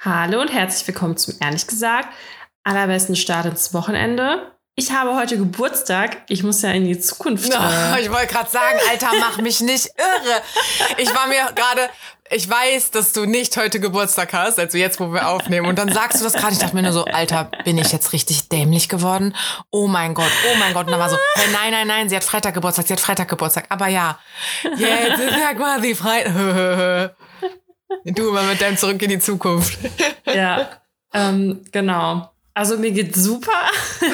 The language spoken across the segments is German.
Hallo und herzlich willkommen zum ehrlich gesagt allerbesten Start ins Wochenende. Ich habe heute Geburtstag. Ich muss ja in die Zukunft. Äh ich wollte gerade sagen, Alter, mach mich nicht irre. Ich war mir gerade, ich weiß, dass du nicht heute Geburtstag hast, also jetzt, wo wir aufnehmen. Und dann sagst du das gerade. Ich dachte mir nur so, Alter, bin ich jetzt richtig dämlich geworden? Oh mein Gott, oh mein Gott. Und dann war so, hey, nein, nein, nein, sie hat Freitag Geburtstag, sie hat Freitag Geburtstag. Aber ja, jetzt ist ja quasi Freitag. Du immer mit deinem Zurück in die Zukunft. Ja, ähm, genau. Also mir geht's super.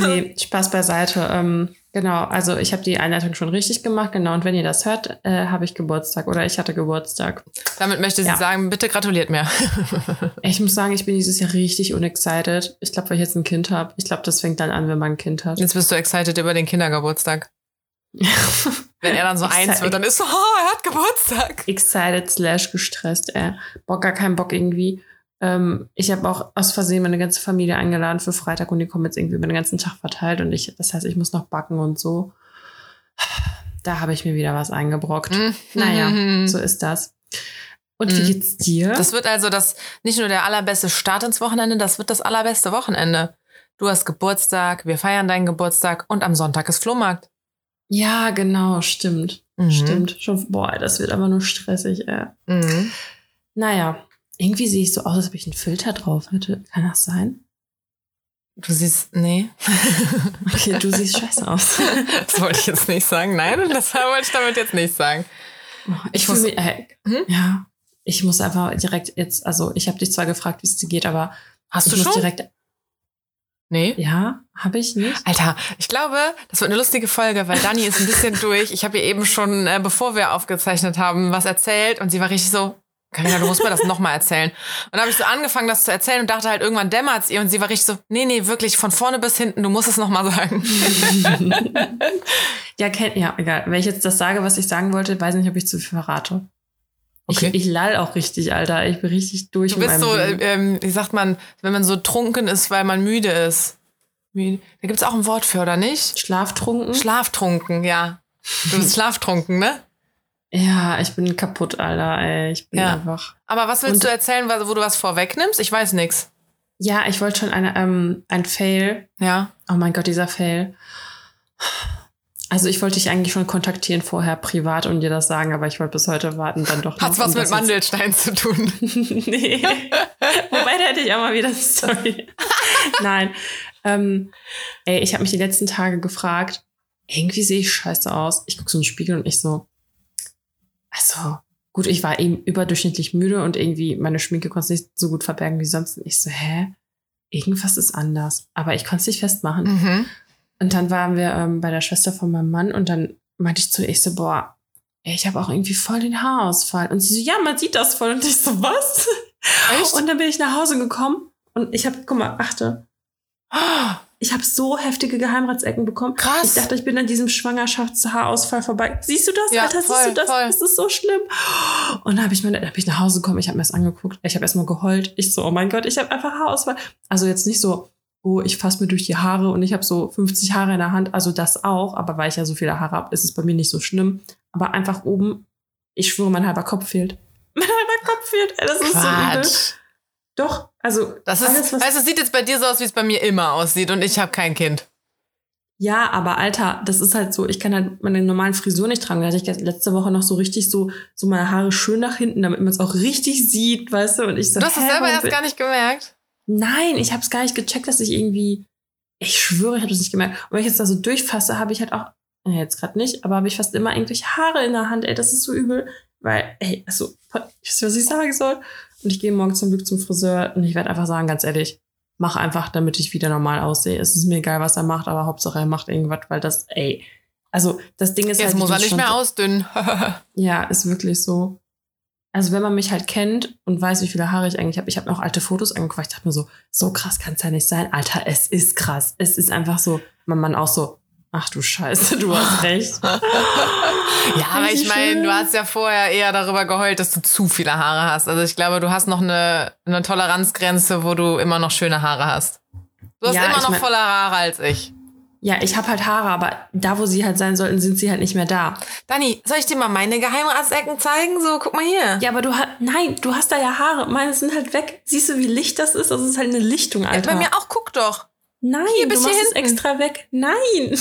nee, Spaß beiseite. Ähm, genau, also ich habe die Einleitung schon richtig gemacht. Genau, und wenn ihr das hört, äh, habe ich Geburtstag oder ich hatte Geburtstag. Damit möchte sie ja. sagen, bitte gratuliert mir. ich muss sagen, ich bin dieses Jahr richtig unexcited. Ich glaube, weil ich jetzt ein Kind habe. Ich glaube, das fängt dann an, wenn man ein Kind hat. Jetzt bist du excited über den Kindergeburtstag. Wenn er dann so eins wird, dann ist so, oh, er hat Geburtstag. Excited slash gestresst, ey. Bock, gar keinen Bock irgendwie. Ähm, ich habe auch aus Versehen meine ganze Familie eingeladen für Freitag und die kommen jetzt irgendwie über den ganzen Tag verteilt und ich, das heißt, ich muss noch backen und so. Da habe ich mir wieder was eingebrockt. Mhm. Naja, so ist das. Und wie mhm. geht's dir? Das wird also das, nicht nur der allerbeste Start ins Wochenende, das wird das allerbeste Wochenende. Du hast Geburtstag, wir feiern deinen Geburtstag und am Sonntag ist Flohmarkt. Ja, genau, stimmt. Mhm. Stimmt. Schon, boah, das wird aber nur stressig, ey. Mhm. Naja, irgendwie sehe ich so aus, als ob ich einen Filter drauf hätte. Kann das sein? Du siehst, nee. okay, du siehst scheiße aus. das wollte ich jetzt nicht sagen. Nein, das wollte ich damit jetzt nicht sagen. Ich, ich muss, mich, äh, hm? ja, ich muss einfach direkt jetzt, also ich habe dich zwar gefragt, wie es dir geht, aber hast du schon direkt Nee. Ja, habe ich nicht. Alter, ich glaube, das wird eine lustige Folge, weil Dani ist ein bisschen durch. Ich habe ihr eben schon, äh, bevor wir aufgezeichnet haben, was erzählt und sie war richtig so, Carina, du musst mir das nochmal erzählen. Und dann habe ich so angefangen, das zu erzählen und dachte halt, irgendwann dämmert es ihr und sie war richtig so, nee, nee, wirklich von vorne bis hinten, du musst es nochmal sagen. ja, kennt, ja, egal. Wenn ich jetzt das sage, was ich sagen wollte, weiß nicht, ob ich zu viel verrate. Okay. Ich, ich lall auch richtig, Alter. Ich bin richtig durch. Du bist so, ähm, wie sagt man, wenn man so trunken ist, weil man müde ist. Da gibt's auch ein Wort für, oder nicht? Schlaftrunken? Schlaftrunken, ja. Du bist schlaftrunken, ne? Ja, ich bin kaputt, Alter. Ey. Ich bin ja. einfach. Aber was willst Und, du erzählen, wo du was vorwegnimmst? Ich weiß nix. Ja, ich wollte schon eine, ähm, ein Fail. Ja. Oh mein Gott, dieser Fail. Also ich wollte dich eigentlich schon kontaktieren vorher privat und dir das sagen, aber ich wollte bis heute warten, dann doch. Hat's was mit Mandelstein zu tun? nee. Wobei da hätte ich auch mal wieder Story. Nein. Ähm, ey, ich habe mich die letzten Tage gefragt, irgendwie sehe ich scheiße aus. Ich gucke so in den Spiegel und ich so, also gut, ich war eben überdurchschnittlich müde und irgendwie meine Schminke konnte nicht so gut verbergen wie sonst. Und ich so, hä? Irgendwas ist anders. Aber ich konnte es nicht festmachen. Mhm. Und dann waren wir ähm, bei der Schwester von meinem Mann und dann meinte ich zu ihr, ich so, boah, ey, ich habe auch irgendwie voll den Haarausfall. Und sie so, ja, man sieht das voll. Und ich so, was? Echt? Und dann bin ich nach Hause gekommen und ich habe, guck mal, achte. Ich habe so heftige Geheimratsecken bekommen. Krass. Ich dachte, ich bin an diesem Schwangerschaftshaarausfall vorbei. Siehst du das? Ja, Alter, voll, siehst du das? Voll. Das ist so schlimm. Und dann habe ich, meine, hab ich nach Hause gekommen, ich habe mir das angeguckt. Ich habe erstmal geheult. Ich so, oh mein Gott, ich habe einfach Haarausfall. Also jetzt nicht so, oh, ich fasse mir durch die Haare und ich habe so 50 Haare in der Hand. Also das auch, aber weil ich ja so viele Haare habe, ist es bei mir nicht so schlimm. Aber einfach oben, ich schwöre, mein halber Kopf fehlt. Mein halber Kopf fehlt. Das ist Quatsch. so übel. Doch, also das ist, alles, was also es sieht jetzt bei dir so aus, wie es bei mir immer aussieht und ich habe kein Kind. Ja, aber Alter, das ist halt so, ich kann halt meine normalen Frisur nicht tragen. Da hatte ich letzte Woche noch so richtig so, so meine Haare schön nach hinten, damit man es auch richtig sieht, weißt du? Und ich so, du hast es selber erst gar nicht gemerkt? Nein, ich habe es gar nicht gecheckt, dass ich irgendwie, ich schwöre, ich habe es nicht gemerkt. Und wenn ich jetzt da so durchfasse, habe ich halt auch, ja, jetzt gerade nicht, aber habe ich fast immer irgendwelche Haare in der Hand. Ey, das ist so übel, weil, ey, also, ich weiß, was ich sagen soll. Und ich gehe morgen zum Glück zum Friseur und ich werde einfach sagen, ganz ehrlich, mach einfach, damit ich wieder normal aussehe. Es ist mir egal, was er macht, aber Hauptsache er macht irgendwas, weil das, ey, also das Ding ist Jetzt halt, muss er nicht mehr ausdünnen. ja, ist wirklich so also wenn man mich halt kennt und weiß, wie viele Haare ich eigentlich habe, ich habe mir auch alte Fotos angeguckt, ich dachte mir so, so krass kann es ja nicht sein. Alter, es ist krass. Es ist einfach so, mein Mann auch so, ach du Scheiße, du hast recht. ja, aber ich meine, du hast ja vorher eher darüber geheult, dass du zu viele Haare hast. Also ich glaube, du hast noch eine, eine Toleranzgrenze, wo du immer noch schöne Haare hast. Du hast ja, immer noch mein, voller Haare als ich. Ja, ich habe halt Haare, aber da, wo sie halt sein sollten, sind sie halt nicht mehr da. Dani, soll ich dir mal meine Geheimratsecken zeigen? So, guck mal hier. Ja, aber du hast, nein, du hast da ja Haare. Meine sind halt weg. Siehst du, wie licht das ist? Das ist halt eine Lichtung, Alter. Bei mir auch, guck doch. nein, hier bis du machst es extra weg. Nein.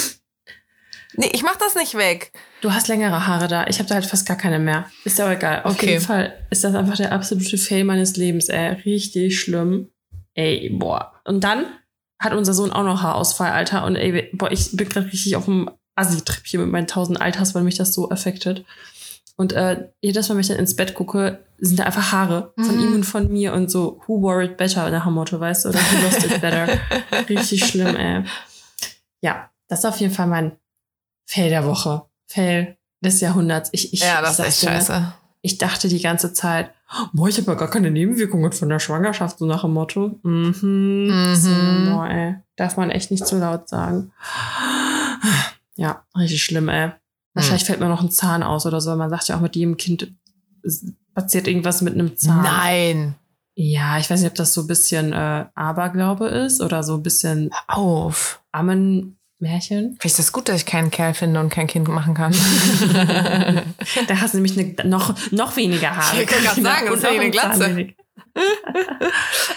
Nee, ich mach das nicht weg. Du hast längere Haare da. Ich habe da halt fast gar keine mehr. Ist ja auch egal. Auf Okay. jeden Fall ist das einfach der absolute Fail meines Lebens, ey. Richtig schlimm. Ey, boah. Und dann hat unser Sohn auch noch Haarausfall, Alter. Und ey, boah, ich bin gerade richtig auf dem Assi-Trip hier mit meinen tausend Alters, weil mich das so affektet. Und äh, jedes Mal, wenn ich dann ins Bett gucke, sind da einfach Haare von Mhm. ihm und von mir und so, who wore it better nach dem Motto, weißt du? Oder who lost it better. Richtig schlimm, ey. Ja, das ist auf jeden Fall mein Fail der Woche. Fail des Jahrhunderts. Ich, ich, Ja, das ich ist echt ne? scheiße. Ich dachte die ganze Zeit, boah, ich habe ja gar keine Nebenwirkungen von der Schwangerschaft, so nach dem Motto. Mhm. Mhm. Boah, ey. Darf man echt nicht zu laut sagen. Ja, richtig schlimm, ey. Wahrscheinlich Hm. fällt mir noch ein Zahn aus oder so. Man sagt ja auch mit jedem Kind passiert irgendwas mit einem Zahn. Nein. Ja, ich weiß nicht, ob das so ein bisschen äh, Aberglaube ist oder so ein bisschen Auf. Ammenmärchen. Finde ich das gut, dass ich keinen Kerl finde und kein Kind machen kann. Da hast du nämlich eine, noch, noch weniger Haare. Ich wollte gerade sagen, das Und ist noch eine ein Glatze.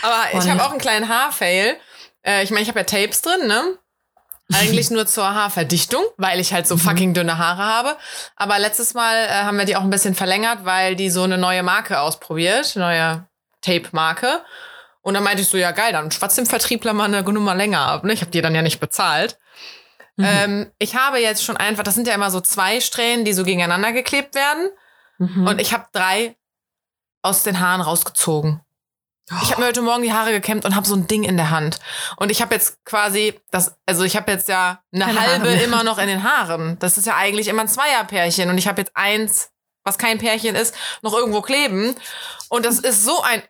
Aber ich habe auch einen kleinen Haarfail. Äh, ich meine, ich habe ja Tapes drin, ne? Eigentlich nur zur Haarverdichtung, weil ich halt so fucking dünne Haare habe. Aber letztes Mal äh, haben wir die auch ein bisschen verlängert, weil die so eine neue Marke ausprobiert, neue Tape-Marke. Und dann meinte ich so, ja geil, dann schwatzt dem Vertriebler mal eine Nummer länger ab. Ne? Ich habe die dann ja nicht bezahlt. Mhm. Ähm, ich habe jetzt schon einfach, das sind ja immer so zwei Strähnen, die so gegeneinander geklebt werden. Mhm. Und ich habe drei aus den Haaren rausgezogen. Ich habe mir heute Morgen die Haare gekämmt und habe so ein Ding in der Hand. Und ich habe jetzt quasi das, also ich habe jetzt ja eine Keine halbe Haare immer noch in den Haaren. Das ist ja eigentlich immer ein Zweierpärchen. Und ich habe jetzt eins, was kein Pärchen ist, noch irgendwo kleben. Und das ist so ein.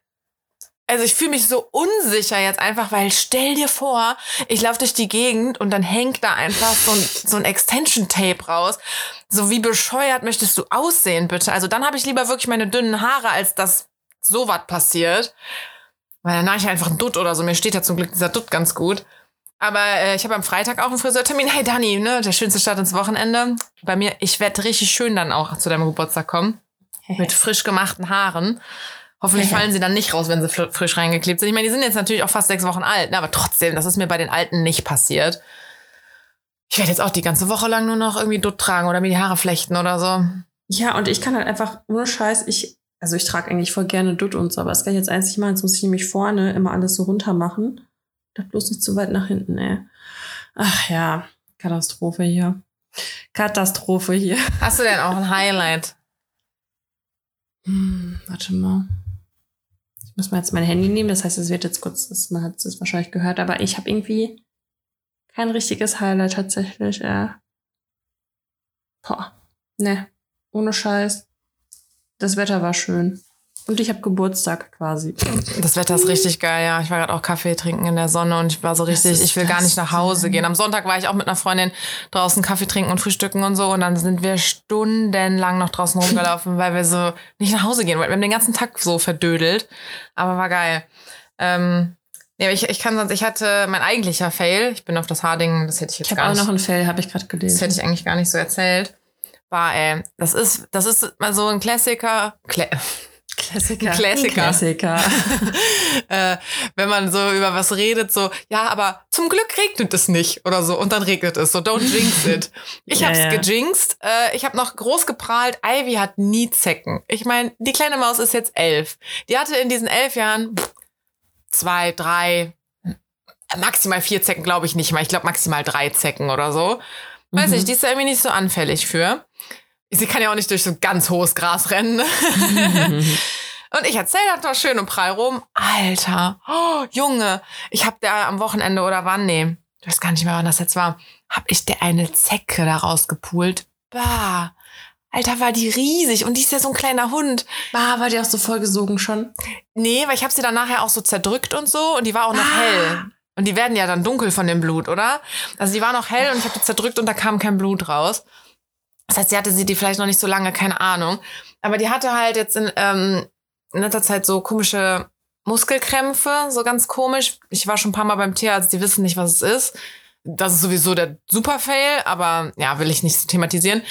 Also ich fühle mich so unsicher jetzt einfach, weil stell dir vor, ich laufe durch die Gegend und dann hängt da einfach so ein, so ein Extension-Tape raus. So wie bescheuert möchtest du aussehen, bitte? Also dann habe ich lieber wirklich meine dünnen Haare, als dass sowas passiert. Weil dann mache ich einfach einen Dutt oder so. Mir steht ja zum Glück dieser Dutt ganz gut. Aber äh, ich habe am Freitag auch einen Friseurtermin. Hey Dani, ne, der schönste Start ins Wochenende. Bei mir, ich werde richtig schön dann auch zu deinem Geburtstag kommen. Mit frisch gemachten Haaren. Hoffentlich fallen sie dann nicht raus, wenn sie frisch reingeklebt sind. Ich meine, die sind jetzt natürlich auch fast sechs Wochen alt, ne, aber trotzdem, das ist mir bei den Alten nicht passiert. Ich werde jetzt auch die ganze Woche lang nur noch irgendwie Dutt tragen oder mir die Haare flechten oder so. Ja, und ich kann halt einfach, ohne Scheiß, ich, also ich trage eigentlich voll gerne Dutt und so, aber das kann ich jetzt einzig machen. Jetzt muss ich nämlich vorne immer alles so runter machen. Das bloß nicht zu weit nach hinten, ey. Ach ja, Katastrophe hier. Katastrophe hier. Hast du denn auch ein Highlight? Hm, warte mal. Muss mal jetzt mein Handy nehmen, das heißt, es wird jetzt kurz, das, man hat es wahrscheinlich gehört, aber ich habe irgendwie kein richtiges Highlight tatsächlich. Äh. Boah, ne, ohne Scheiß. Das Wetter war schön. Und ich habe Geburtstag quasi. Das Wetter ist richtig geil, ja. Ich war gerade auch Kaffee trinken in der Sonne und ich war so richtig, ich will gar nicht nach Hause gehen. Am Sonntag war ich auch mit einer Freundin draußen Kaffee trinken und frühstücken und so und dann sind wir stundenlang noch draußen rumgelaufen, weil wir so nicht nach Hause gehen wollten. Wir haben den ganzen Tag so verdödelt, aber war geil. Ähm, ja, ich, ich kann sonst, ich hatte mein eigentlicher Fail, ich bin auf das Haarding, das hätte ich jetzt Ich habe gar auch nicht noch ein Fell, habe ich gerade das hätte gelesen. ich eigentlich gar nicht so erzählt. War, ey, das ist, das ist mal so ein Klassiker. Kla Klassiker. Klassiker. Klassiker. äh, wenn man so über was redet, so, ja, aber zum Glück regnet es nicht oder so. Und dann regnet es. So, don't jinx it. Ich Ja, hab's ja. gejinxt. Äh, ich habe noch groß geprahlt, Ivy hat nie Zecken. Ich meine, die kleine Maus ist jetzt elf. Die hatte in diesen elf Jahren zwei, drei, maximal vier Zecken, glaube ich nicht mal. Ich glaube maximal drei Zecken oder so. Weiß Mhm. nicht, die ist da irgendwie nicht so anfällig für. Sie kann ja auch nicht durch so ganz hohes Gras rennen. ne? Und ich erzähle das noch schön und prall rum. Alter, oh, Junge, ich hab der am Wochenende oder wann, nee, ich weiß gar nicht mehr, wann das jetzt war, hab ich der eine Zecke da rausgepult. Bah, Alter, war die riesig und die ist ja so ein kleiner Hund. Ah, war die auch so vollgesogen schon? Nee, weil ich hab sie dann nachher auch so zerdrückt und so und die war auch noch Ah. hell. Und die werden ja dann dunkel von dem Blut, oder? Also die war noch hell und ich hab die zerdrückt und da kam kein Blut raus. Das heißt, sie hatte sie die vielleicht noch nicht so lange, keine Ahnung. Aber die hatte halt jetzt in, ähm, in letzter Zeit so komische Muskelkrämpfe, so ganz komisch. Ich war schon ein paar Mal beim Tierarzt, die wissen nicht, was es ist. das ist sowieso der Super-Fail, aber ja, will ich nicht so thematisieren.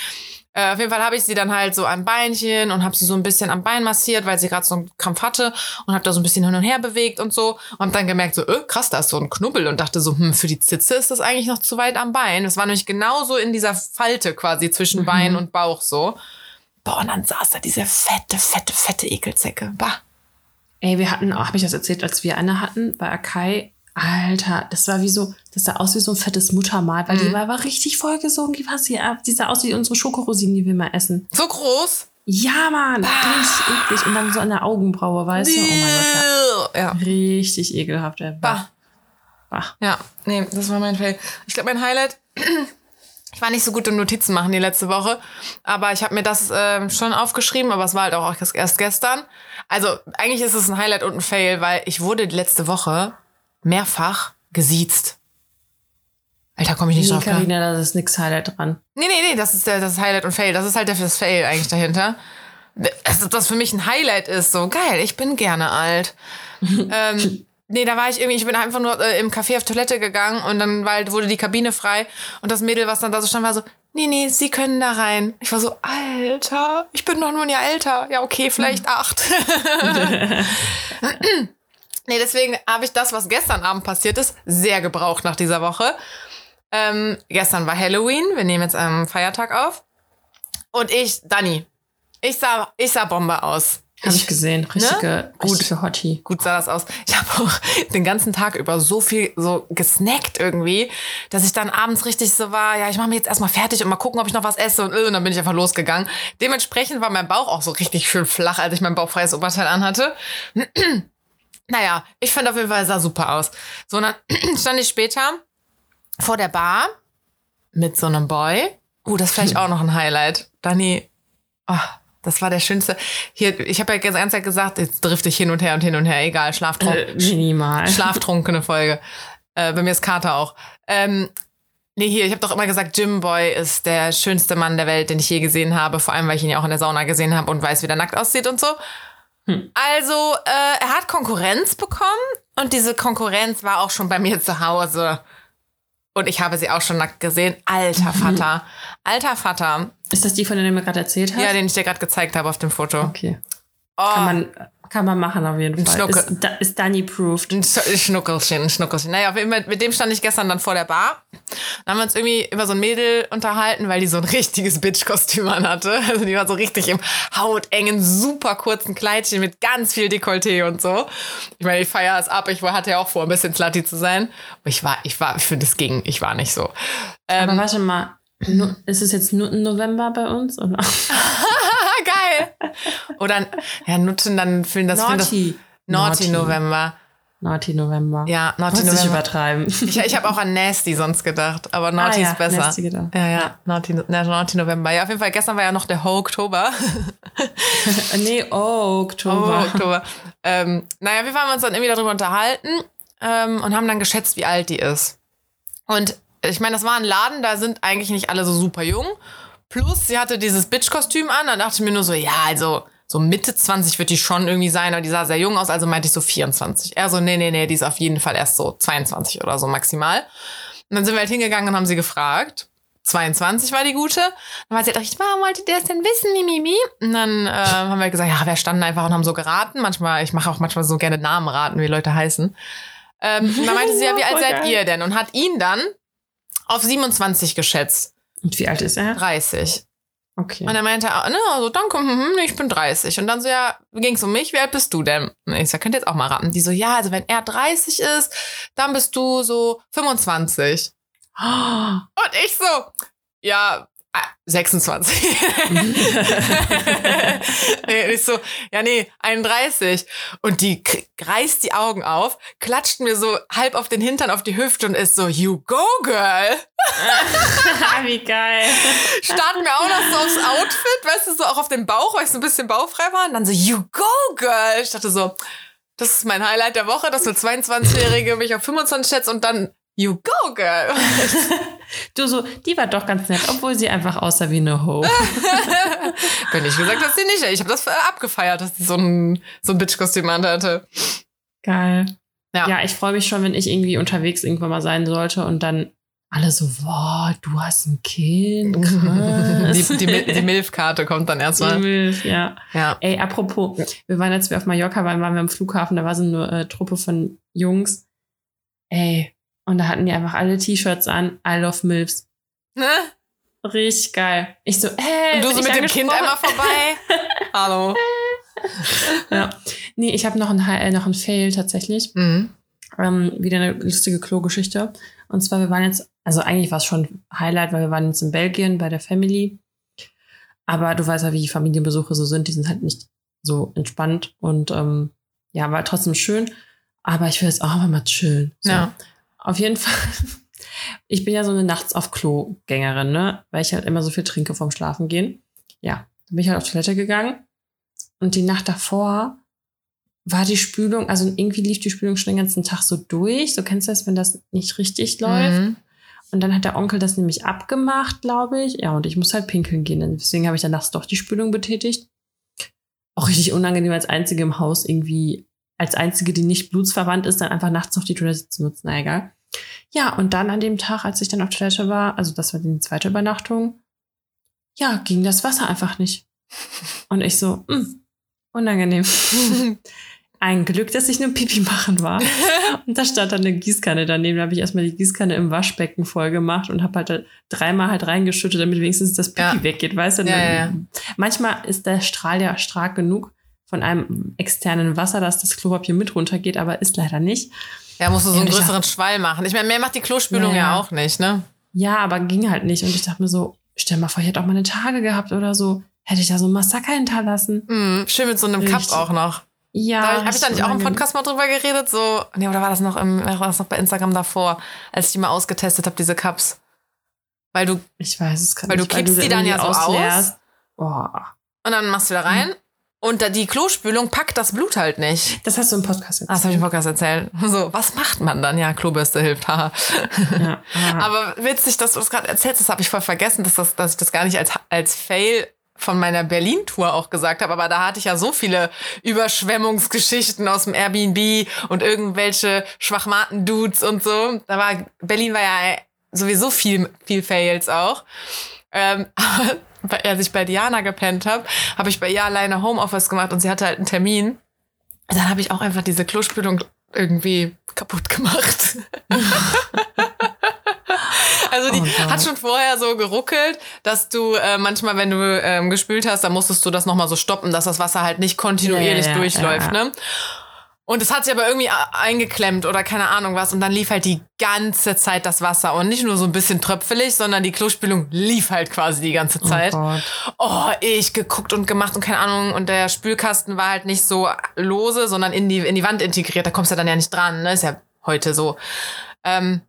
Äh, auf jeden Fall habe ich sie dann halt so am Beinchen und habe sie so ein bisschen am Bein massiert, weil sie gerade so einen Krampf hatte und habe da so ein bisschen hin und her bewegt und so und hab dann gemerkt so, äh, krass, da ist so ein Knubbel und dachte so, hm, für die Zitze ist das eigentlich noch zu weit am Bein. Das war nämlich genauso in dieser Falte quasi zwischen Bein und Bauch so. Boah, und dann saß da diese fette, fette, fette Ekelzecke. Bah. Ey, wir hatten auch, habe ich das erzählt, als wir eine hatten bei Akai. Alter, das war wie so, das sah aus wie so ein fettes Muttermal, weil die war, war richtig vollgesogen. Die war sie ab. Die sah aus wie unsere Schokorosinen, die wir mal essen. So groß. Ja, Mann, richtig eklig. Und dann so an der Augenbraue, weißt du? Oh mein Gott, Ja. ja. Richtig ekelhaft, ey. Bah. Bah. Ja, nee, das war mein Fail. Ich glaube, mein Highlight. Ich war nicht so gut im Notizen machen die letzte Woche, aber ich habe mir das ähm, schon aufgeschrieben, aber es war halt auch erst gestern. Also eigentlich ist es ein Highlight und ein Fail, weil ich wurde letzte Woche mehrfach gesiezt. Alter, komme ich nicht Nee, drauf klar. Carina, da ist nix Highlight dran. Nee, nee, nee, das ist der, das Highlight und Fail. Das ist halt der das Fail eigentlich dahinter. Das, das für mich ein Highlight ist, so geil, ich bin gerne alt. ähm, nee, da war ich irgendwie, ich bin einfach nur äh, im Café auf Toilette gegangen und dann war, halt- wurde die Kabine frei und das Mädel, was dann da so stand, war so, nee, nee, Sie können da rein. Ich war so, Alter, ich bin doch nur ein Jahr älter. Ja, okay, vielleicht acht. nee, deswegen habe ich das, was gestern Abend passiert ist, sehr gebraucht nach dieser Woche. Ähm, gestern war Halloween, wir nehmen jetzt am Feiertag auf. Und ich, Dani, ich sah, ich sah Bombe aus. Habe ich gesehen. Richtige, Gut. richtige Hottie. Gut sah das aus. Ich habe auch den ganzen Tag über so viel so gesnackt irgendwie, dass ich dann abends richtig so war, ja, ich mache mich jetzt erstmal fertig und mal gucken, ob ich noch was esse und, äh, und dann bin ich einfach losgegangen. Dementsprechend war mein Bauch auch so richtig schön flach, als ich mein bauchfreies Oberteil anhatte. naja, ich fand auf jeden Fall, sah super aus. So, dann stand ich später vor der Bar mit so einem Boy. Uh, das ist vielleicht auch noch ein Highlight. Dani, oh, das war der schönste. Hier, ich habe ja die ganze Zeit gesagt, jetzt drifte ich hin und her und hin und her. Egal, schlaftrunken. Äh, minimal. Schlaftrunkene Folge. Äh, bei mir ist Kater auch. Ähm, nee, hier, ich habe doch immer gesagt, Jim Boy ist der schönste Mann der Welt, den ich je gesehen habe. Vor allem, weil ich ihn ja auch in der Sauna gesehen habe und weiß, wie der nackt aussieht und so. Also, äh, er hat Konkurrenz bekommen und diese Konkurrenz war auch schon bei mir zu Hause. Und ich habe sie auch schon nackt gesehen. Alter Vater. Alter Vater. Ist das die, von der du mir gerade erzählt hast? Ja, den ich dir gerade gezeigt habe auf dem Foto. Okay. Oh, Kann man, kann man machen auf jeden Fall. Schnucke. Ist, da, ist Dani proved. Ein Sch- Schnuckelchen, ein Schnuckelchen. Naja, mit dem stand ich gestern dann vor der Bar. Dann haben wir uns irgendwie über so ein Mädel unterhalten, weil die so ein richtiges Bitch-Kostüm anhatte. Also die war so richtig im hautengen, super kurzen Kleidchen mit ganz viel Dekolleté und so. Ich meine, ich feiere es ab. Ich hatte ja auch vor, ein bisschen slutty zu sein. Aber ich war, ich war, ich finde, es ging. Ich war nicht so. Aber warte mal, ist es jetzt nur November bei uns? Oder? Geil. Oder, ja, Nutten, dann fühlen das, Naughty. Naughty Naughty. November. Naughty November. Ja, Naughty Muss nicht November. übertreiben. Ich, ich habe auch an Nasty sonst gedacht, aber Naughty Ah ja, ist besser. Nasty gedacht. Ja, ja, Naughty, na, Naughty November. Ja, auf jeden Fall, gestern war ja noch der Ho Oktober. nee, oh, Oh, Oktober. Oktober. Ähm, naja, wir haben uns dann irgendwie darüber unterhalten ähm, und haben dann geschätzt, wie alt die ist. Und ich meine, das war ein Laden, da sind eigentlich nicht alle so super jung. Plus, sie hatte dieses Bitch-Kostüm an. Dann dachte ich mir nur so, ja, also so Mitte 20 wird die schon irgendwie sein, aber die sah sehr jung aus, also meinte ich so 24. Er so, nee, nee, nee, die ist auf jeden Fall erst so 22 oder so maximal. Und dann sind wir halt hingegangen und haben sie gefragt. 22 war die gute. Dann war sie halt, ich, warum wollte der das denn wissen, Mimimi? Und dann äh, haben wir gesagt, ja, wir standen einfach und haben so geraten. Manchmal, ich mache auch manchmal so gerne Namen raten, wie Leute heißen. Ähm, und dann meinte sie, ja, wie alt seid ihr denn? Und hat ihn dann auf 27 geschätzt. Und wie alt ist er? 30. Okay. Und er meinte, ne, also danke, hm, hm, ich bin 30. Und dann so, ja, ging's um mich, wie alt bist du denn? Und ich sag, könnt ihr jetzt auch mal raten. Die so, ja, also wenn er 30 ist, dann bist du so 25. Und ich so, ja, 26. nee, und ich so, ja, nee, 31. Und die reißt die Augen auf, klatscht mir so halb auf den Hintern, auf die Hüfte und ist so, you go, girl. wie geil. starten wir auch noch so aufs Outfit, weißt du, so auch auf den Bauch, weil ich so ein bisschen bauchfrei war. Und dann so, you go, girl. Ich dachte so, das ist mein Highlight der Woche, dass eine 22-Jährige mich auf 25 schätzt und dann, you go, girl. Du so, die war doch ganz nett, obwohl sie einfach aussah wie eine Ho. Bin ich gesagt, dass sie nicht. Ich habe das äh, abgefeiert, dass sie so ein, so ein Bitch-Kostüm anhatte. Geil. Ja. Ja, ich freue mich schon, wenn ich irgendwie unterwegs irgendwann mal sein sollte und dann alle so, wow, du hast ein Kind, krass. die, die, die Milfkarte kommt dann Die erstmal. Milf, ja. Ja. Ey, apropos, wir waren, als wir auf Mallorca waren, waren wir am Flughafen, da war so eine äh, Truppe von Jungs. Ey, und da hatten die einfach alle T-Shirts an, I love Milfs. Ne? Richtig geil. Ich so, hey, Und du so mit dem Kind einmal vorbei. Hallo. Ja. Nee, ich habe noch ein, äh, noch ein Fail tatsächlich. Mhm. Ähm, wieder eine lustige Klo-Geschichte. Und zwar, wir waren jetzt, also eigentlich war es schon Highlight, weil wir waren jetzt in Belgien bei der Family. Aber du weißt ja, wie die Familienbesuche so sind, die sind halt nicht so entspannt und ähm, ja, war trotzdem schön. Aber ich will jetzt auch mal chillen. So. Ja. Auf jeden Fall. Ich bin ja so eine nachts auf Klo-Gängerin, ne? Weil ich halt immer so viel trinke vorm Schlafen gehen. Ja, dann bin ich halt auf Toilette gegangen. Und die Nacht davor war die Spülung, also irgendwie lief die Spülung schon den ganzen Tag so durch. So kennst du das, wenn das nicht richtig läuft. Mhm. Und dann hat der Onkel das nämlich abgemacht, glaube ich. Ja, und ich muss halt pinkeln gehen. Deswegen habe ich dann nachts doch die Spülung betätigt. Auch richtig unangenehm als Einzige im Haus irgendwie, als Einzige, die nicht blutsverwandt ist, dann einfach nachts noch die Toilette zu nutzen. Na egal. Ja, und dann an dem Tag, als ich dann auf Toilette war, also das war die zweite Übernachtung, ja, ging das Wasser einfach nicht. Und ich so, hm, unangenehm. Ein Glück, dass ich nur Pipi machen war. Und da stand dann eine Gießkanne daneben. Da habe ich erstmal die Gießkanne im Waschbecken voll gemacht und habe halt da dreimal halt reingeschüttet, damit wenigstens das Pipi Ja. weggeht, weißt du? Ja, ja. Manchmal ist der Strahl ja stark genug von einem externen Wasser, dass das Klopapier mit runtergeht, aber ist leider nicht. Ja, musst du so einen größeren Schwall machen. Ich meine, mehr macht die Klospülung Ja, ja, ja. auch nicht, ne? Ja, aber ging halt nicht. Und ich dachte mir so, stell mal vor, ich hätte auch mal eine Tage gehabt oder so. Hätte ich da so ein Massaker hinterlassen. Mhm. Schön mit so einem Cup Richtig. auch noch. Ja. Da habe ich da nicht auch im. Podcast mal drüber geredet? So, nee, oder war das noch im, war das noch bei Instagram davor, als ich die mal ausgetestet habe, diese Cups? Weil du, Ich weiß es gar Weil du kippst die dann ja so aus. Boah. und dann machst du wieder rein. Und da, die Klospülung packt das Blut halt nicht. Das hast du im Podcast jetzt. Ah, Das habe ich im Podcast erzählt. So, was macht man dann? Ja, Klobürste hilft. haha. ja. Aber witzig, dass du das gerade erzählst, das habe ich voll vergessen, dass, das, dass ich das gar nicht als, als Fail von meiner Berlin-Tour auch gesagt habe. Aber da hatte ich ja so viele Überschwemmungsgeschichten aus dem Airbnb und irgendwelche Schwachmaten-Dudes und so. Da war, Berlin war ja sowieso viel, viel Fails auch. Ähm, aber als ich bei Diana gepennt habe, habe ich bei ihr alleine Homeoffice gemacht und sie hatte halt einen Termin. Dann habe ich auch einfach diese Klospülung irgendwie kaputt gemacht. Also die Oh hat schon vorher so geruckelt, dass du äh, manchmal, wenn du ähm, gespült hast, dann musstest du das nochmal so stoppen, dass das Wasser halt nicht kontinuierlich ja, durchläuft, ja. ne? Und es hat sich aber irgendwie eingeklemmt oder keine Ahnung was. Und dann lief halt die ganze Zeit das Wasser. Und nicht nur so ein bisschen tröpfelig, sondern die Klospülung lief halt quasi die ganze Zeit. Oh Gott. Oh, ich geguckt und gemacht und keine Ahnung. Und der Spülkasten war halt nicht so lose, sondern in die, in die Wand integriert. Da kommst du dann ja nicht dran. Ne? Ist ja heute so. Ähm,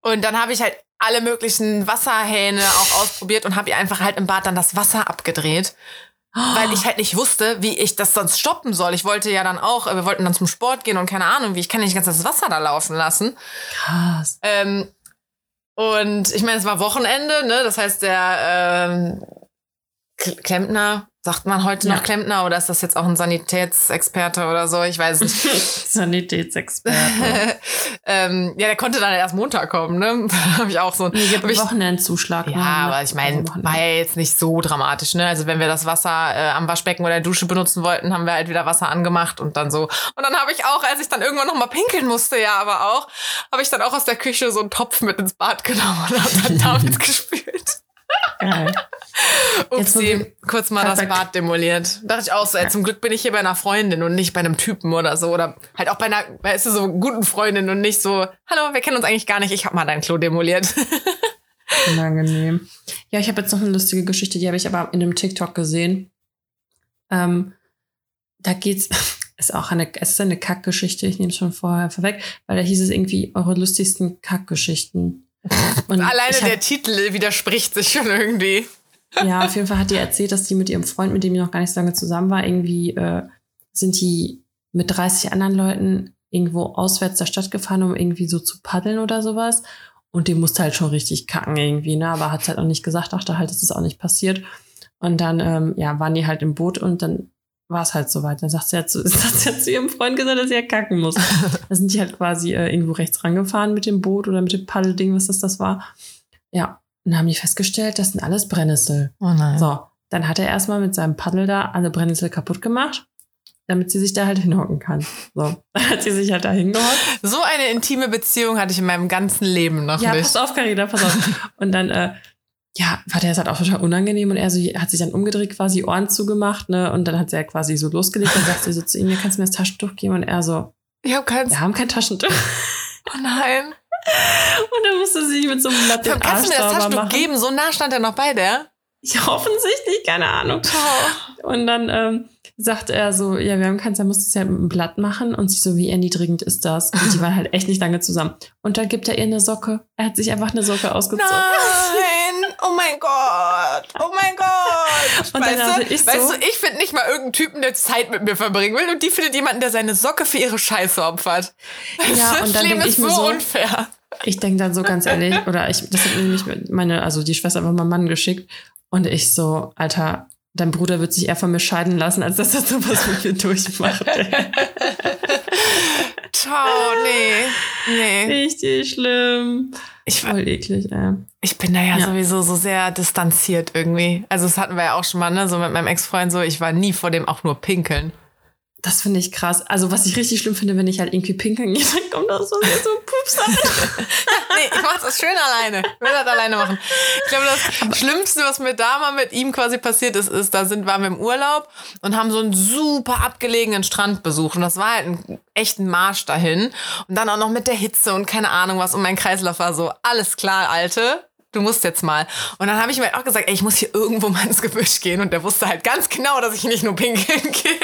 und dann habe ich halt alle möglichen Wasserhähne auch ausprobiert und habe ihr einfach halt im Bad dann das Wasser abgedreht. Weil ich halt nicht wusste, wie ich das sonst stoppen soll. Ich wollte ja dann auch, äh, wir wollten dann zum Sport gehen und keine Ahnung, wie ich kann nicht ganz das Wasser da laufen lassen. Krass. Ähm, und ich meine, es war Wochenende, ne? Das heißt, der ähm, Klempner, sagt man heute Ja. noch Klempner oder ist das jetzt auch ein Sanitätsexperte oder so? Ich weiß nicht. Sanitätsexperte. ähm, ja, der konnte dann erst Montag kommen, ne? Habe ich auch so ein. Nee, ich, Wochenendzuschlag. ja, machen, ne? aber ich meine, war ja jetzt nicht so dramatisch, ne? Also wenn wir das Wasser äh, am Waschbecken oder der Dusche benutzen wollten, haben wir halt wieder Wasser angemacht und dann so. Und dann habe ich auch, als ich dann irgendwann noch mal pinkeln musste, ja, aber auch, habe ich dann auch aus der Küche so einen Topf mit ins Bad genommen und habe dann damit gespült. Geil. Upsi, kurz mal das Bad demoliert. Dachte ich auch so, ey, zum Glück bin ich hier bei einer Freundin und nicht bei einem Typen oder so. Oder halt auch bei einer, weißt du, so guten Freundin und nicht so, hallo, wir kennen uns eigentlich gar nicht, ich hab mal dein Klo demoliert. Unangenehm. Ja, ich habe jetzt noch eine lustige Geschichte, die habe ich aber in einem TikTok gesehen. Ähm, da geht's, ist auch eine, es ist eine Kackgeschichte, ich nehme es schon vorher vorweg, weil da hieß es irgendwie eure lustigsten Kackgeschichten. Und Alleine hab, der Titel widerspricht sich schon irgendwie. Ja, auf jeden Fall hat die erzählt, dass die mit ihrem Freund, mit dem die noch gar nicht so lange zusammen war, irgendwie äh, sind die mit 30 anderen Leuten irgendwo auswärts der Stadt gefahren, um irgendwie so zu paddeln oder sowas. Und dem musste halt schon richtig kacken irgendwie, ne? Aber hat halt auch nicht gesagt, dachte halt, das auch nicht passiert. Und dann, ähm, ja, waren die halt im Boot und dann war es halt soweit. Dann sagt sie ja zu, sagt sie ja zu ihrem Freund gesagt, dass sie ja kacken muss. da sind die halt quasi äh, irgendwo rechts rangefahren mit dem Boot oder mit dem Paddelding, was das das war. Ja, und dann haben die festgestellt, das sind alles Brennnessel. Oh nein. So, dann hat er erstmal mit seinem Paddel da alle Brennnessel kaputt gemacht, damit sie sich da halt hinhocken kann. So, dann hat sie sich halt da hingehockt. So eine intime Beziehung hatte ich in meinem ganzen Leben noch Ja, nicht. pass auf, Carina, pass auf. Und dann, äh, ja, war der halt auch total unangenehm und er so, hat sich dann umgedreht, quasi Ohren zugemacht, ne, und dann hat sie ja quasi so losgelegt und sagt sie so zu ihm, ja, kannst du mir das Taschentuch geben? Und er so, Ich hab keins. wir haben kein Taschentuch. Oh nein. Und dann musste sie mit so einem Blatt den Kannst Arsch du mir das Taschentuch machen. geben? So nah stand er noch bei der. Ja, offensichtlich, keine Ahnung. Und dann ähm, sagt er so, ja, wir haben keins, dann musst du es ja mit einem Blatt machen. Und sie so, wie erniedrigend ist das? Und die waren halt echt nicht lange zusammen. Und dann gibt er ihr eine Socke. Er hat sich einfach eine Socke ausgezogen. Nein! Oh mein Gott! Oh mein Gott! Und dann weißt dachte du, ich so- weißt du, ich finde nicht mal irgendeinen Typen, der Zeit mit mir verbringen will und die findet jemanden, der seine Socke für ihre Scheiße opfert. Ja, das und dann Leben denk ist ich mir so so- unfair. Ich denke dann so ganz ehrlich, oder ich, das hat nämlich meine, also die Schwester einfach meinem Mann geschickt. Und ich so, Alter, dein Bruder wird sich eher von mir scheiden lassen, als dass er sowas mit mir durchmacht. Ciao, nee. Nee. Richtig schlimm. Ich, Voll eklig, ey. ich bin da ja, Ja. sowieso so sehr distanziert irgendwie. Also das hatten wir ja auch schon mal, ne? So mit meinem Ex-Freund so, ich war nie vor dem auch nur pinkeln. Das finde ich krass. Also, was ich richtig schlimm finde, wenn ich halt irgendwie pinkeln gehe, dann kommt das so, so ein Pups an. Nee, ich mach das schön alleine. Ich will das alleine machen. Ich glaube, das Schlimmste, was mir da mal mit ihm quasi passiert ist, ist, da sind, waren wir im Urlaub und haben so einen super abgelegenen Strand besucht. Und das war halt ein echten Marsch dahin. Und dann auch noch mit der Hitze und keine Ahnung was. Und mein Kreislauf war so, alles klar, Alte. Du musst jetzt mal. Und dann habe ich mir halt auch gesagt, ey, ich muss hier irgendwo mal ins Gebüsch gehen. Und der wusste halt ganz genau, dass ich nicht nur pinkeln gehe.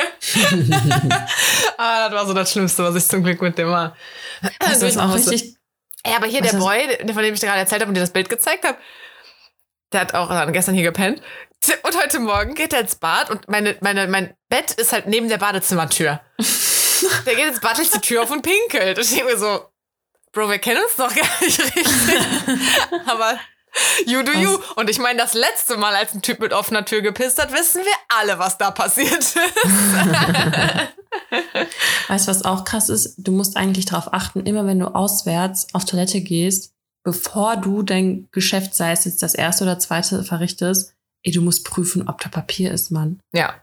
Aber das war so das Schlimmste, was ich zum Glück mit dem war. Das ist auch richtig. Ja, aber hier der Boy, von dem ich dir gerade erzählt habe und dir das Bild gezeigt habe, der hat auch äh, gestern hier gepennt. Und heute Morgen geht er ins Bad und meine, meine, mein Bett ist halt neben der Badezimmertür. der geht ins Bad, lässt die Tür auf und pinkelt. Und ich denke mir so, Bro, wir kennen uns doch gar nicht richtig. aber you do you. Und ich meine, das letzte Mal, als ein Typ mit offener Tür gepisst hat, wissen wir alle, was da passiert ist. Weißt du, was auch krass ist? Du musst eigentlich darauf achten, immer wenn du auswärts auf Toilette gehst, bevor du dein Geschäft, sei es jetzt das erste oder zweite, verrichtest, ey, du musst prüfen, ob da Papier ist, Mann. ja.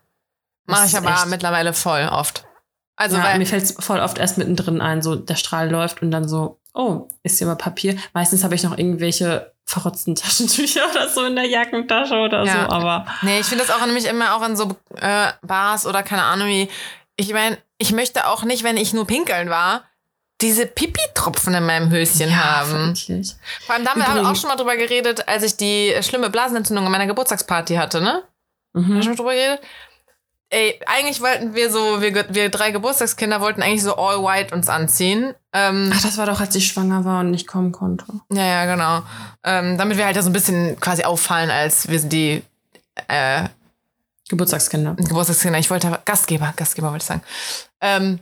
Mache ich aber echt- mittlerweile voll oft. Also, ja, weil, mir fällt es voll oft erst mittendrin ein, so der Strahl läuft und dann so, oh, ist hier mal Papier. Meistens habe ich noch irgendwelche verrotzten Taschentücher oder so in der Jackentasche oder Ja. so, aber Nee, ich finde das auch nämlich immer auch in so äh, Bars oder keine Ahnung wie. Ich meine, ich möchte auch nicht, wenn ich nur pinkeln war, diese Pipi-Tropfen in meinem Höschen haben. wirklich. Vor allem damit haben wir auch schon mal drüber geredet, als ich die schlimme Blasenentzündung an meiner Geburtstagsparty hatte, ne? Haben wir Mhm. schon mal drüber geredet? Ey, eigentlich wollten wir so, wir, wir drei Geburtstagskinder wollten eigentlich so all white uns anziehen. Ähm, Ach, das war doch, als ich schwanger war und nicht kommen konnte. Ja, ja, genau. Ähm, damit wir halt da so ein bisschen quasi auffallen, als wir sind die äh, Geburtstagskinder. Geburtstagskinder. Ich wollte Gastgeber, Gastgeber wollte ich sagen. Ähm,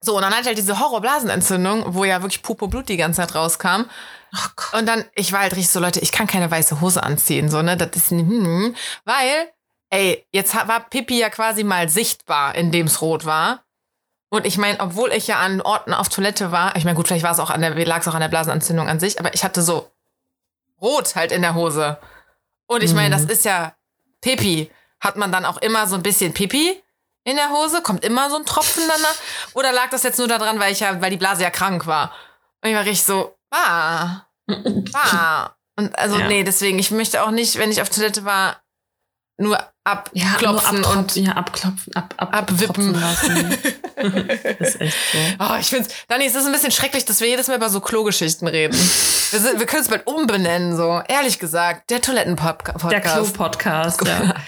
so, und dann hatte ich halt diese Horrorblasenentzündung, wo ja wirklich Pupo Blut die ganze Zeit rauskam. Ach Gott. Und dann, ich war halt richtig so, Leute, ich kann keine weiße Hose anziehen, so, ne? Das ist, hm, weil, ey, jetzt war Pippi ja quasi mal sichtbar, indem es rot war. Und ich meine, obwohl ich ja an Orten auf Toilette war, ich meine, gut, vielleicht war es auch an der, lag es auch an der Blasenentzündung an sich, aber ich hatte so rot halt in der Hose. Und ich meine, das Mhm. ist ja Pipi. Hat man dann auch immer so ein bisschen Pipi in der Hose? Kommt immer so ein Tropfen danach? Oder lag das jetzt nur daran, weil ich ja, weil die Blase ja krank war? Und ich war richtig so, ah, ah. Und also, Ja. nee, deswegen, ich möchte auch nicht, wenn ich auf Toilette war, nur Ja, abklopfen nur und ja, abklopfen, ab, ab, abwippen. lassen. das ist echt so. Oh, ich find's, Dani, es ist ein bisschen schrecklich, dass wir jedes Mal über so Klogeschichten reden. wir sind, wir können es bald umbenennen, so. Ehrlich gesagt, der Toilettenpodcast. Der Klo-Podcast, ja.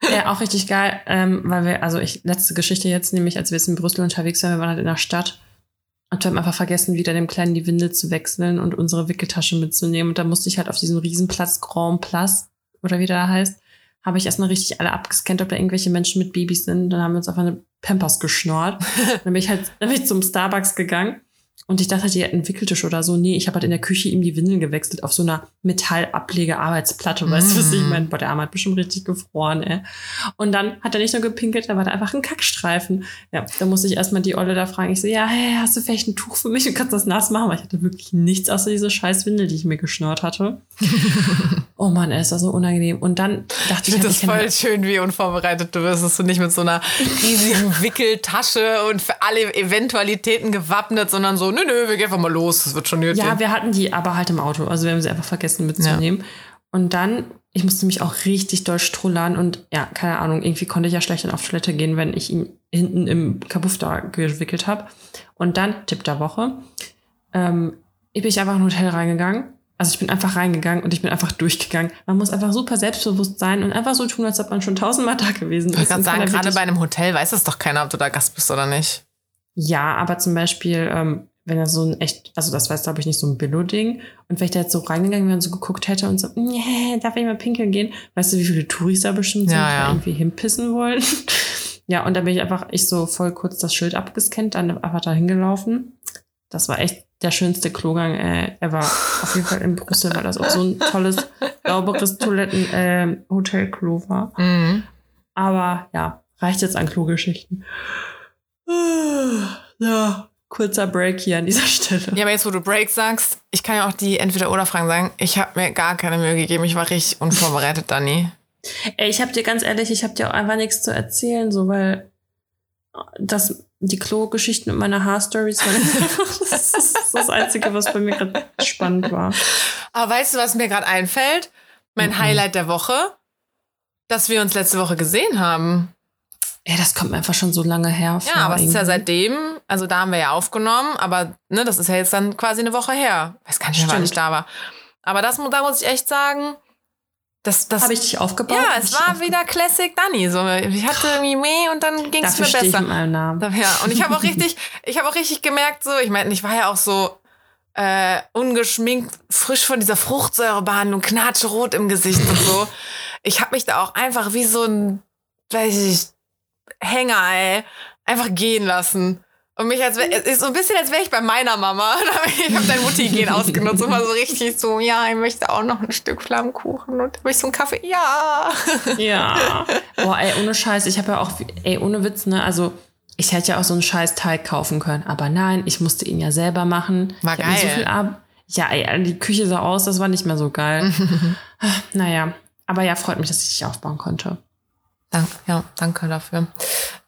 Ja, auch richtig geil, ähm, weil wir, also ich, letzte Geschichte jetzt, nämlich als wir jetzt in Brüssel unterwegs waren, wir waren halt in der Stadt und wir haben einfach vergessen, wieder dem Kleinen die Windel zu wechseln und unsere Wickeltasche mitzunehmen. Und da musste ich halt auf diesem Riesenplatz Grand Place, oder wie der da heißt, habe ich erstmal richtig alle abgescannt, ob da irgendwelche Menschen mit Babys sind. Dann haben wir uns auf eine Pampers geschnort. dann bin ich halt dann bin ich zum Starbucks gegangen Und ich dachte, die hätten Wickeltisch oder so. Nee, ich habe halt in der Küche ihm die Windeln gewechselt auf so einer Metallablege-Arbeitsplatte. Weißt du, was ich Mm. meine? Boah, der Arm hat bestimmt richtig gefroren, ey. Und dann hat er nicht nur gepinkelt, da war da einfach ein Kackstreifen. Ja, da musste ich erstmal die Olle da fragen. Ich so, ja, hey, hast du vielleicht ein Tuch für mich und kannst das nass machen? Weil ich hatte wirklich nichts außer diese scheiß Windel, die ich mir geschnurrt hatte. oh Mann, ey, ist das so unangenehm. Und dann dachte Ich ich, halt, das voll schön, wie unvorbereitet du bist, dass du nicht mit so einer riesigen Wickeltasche und für alle Eventualitäten gewappnet, sondern so, nö, nö, wir gehen einfach mal los, das wird schon nötig. Ja, wir hatten die aber halt im Auto. Also wir haben sie einfach vergessen mitzunehmen. Und dann, ich musste mich auch richtig doll strullern und ja, keine Ahnung, irgendwie konnte ich ja schlecht dann auf Toilette gehen, wenn ich ihn hinten im Kabuff da gewickelt habe. Und dann, Tipp der Woche, ähm, ich bin ich einfach in ein Hotel reingegangen. Also ich bin einfach reingegangen und ich bin einfach durchgegangen. Man muss einfach super selbstbewusst sein und einfach so tun, als ob man schon tausendmal da gewesen ich ist. gerade und sagen, gerade bei einem Hotel weiß es doch keiner, ob du da Gast bist oder nicht. Ja, aber zum Beispiel, ähm, wenn er so ein echt, also das war jetzt, glaube ich, nicht so ein Billo-Ding. Und wenn ich da jetzt so reingegangen wäre und so geguckt hätte und so, nee, darf ich mal pinkeln gehen? Weißt du, wie viele Touris da bestimmt sind, Ja, die ja. irgendwie hinpissen wollen? ja, und da bin ich einfach, ich so voll kurz das Schild abgescannt, dann einfach da hingelaufen. Das war echt der schönste Klogang äh, ever. Auf jeden Fall in Brüssel, weil das auch so ein tolles, sauberes Toiletten-Hotelklo war. Mhm. Aber ja, reicht jetzt an Klogeschichten. Ja, kurzer Break hier an dieser Stelle. Ja, aber jetzt, wo du Break sagst, ich kann ja auch die Entweder-Oder-Fragen sagen. Ich habe mir gar keine Mühe gegeben. Ich war richtig unvorbereitet, Dani. Ey, ich hab dir ganz ehrlich, ich hab dir auch einfach nichts zu erzählen, so weil das, die Klo-Geschichten und meine Haarstories waren einfach, das ist das Einzige, was bei mir gerade spannend war. Aber weißt du, was mir gerade einfällt? Mein Mhm. Highlight der Woche, dass wir uns letzte Woche gesehen haben. Ey, das kommt mir einfach schon so lange her. Ja, aber es ist ja seitdem, also da haben wir ja aufgenommen, aber ne, das ist ja jetzt dann quasi eine Woche her. Weiß gar nicht, wann ich da war. Aber das, da muss ich echt sagen, das, das Habe ich dich aufgebaut? ja, es war wieder Classic Dani. So, ich hatte irgendwie meh und dann ging es mir stehe ich besser. meinem Namen. Ja, und ich habe auch richtig, ich habe auch richtig gemerkt, so, ich meine, ich war ja auch so äh, ungeschminkt, frisch von dieser Fruchtsäurebehandlung, knatschrot im Gesicht und so. Ich habe mich da auch einfach wie so ein, weiß ich, Hänger, ey, einfach gehen lassen. Und mich als es ist so ein bisschen, als wäre ich bei meiner Mama. Ich habe dein Mutti-Gen ausgenutzt und war so richtig so, ja, ich möchte auch noch ein Stück Flammkuchen und habe ich so einen Kaffee, ja. Ja. Boah, ey, ohne Scheiß, ich habe ja auch, ey, ohne Witz, ne, also ich hätte ja auch so einen scheiß Teig kaufen können, aber nein, ich musste ihn ja selber machen. War ich mir So geil. viel ab ja, ey, die Küche sah aus, das war nicht mehr so geil. naja, aber ja, freut mich, dass ich dich aufbauen konnte. Dank, ja, danke dafür.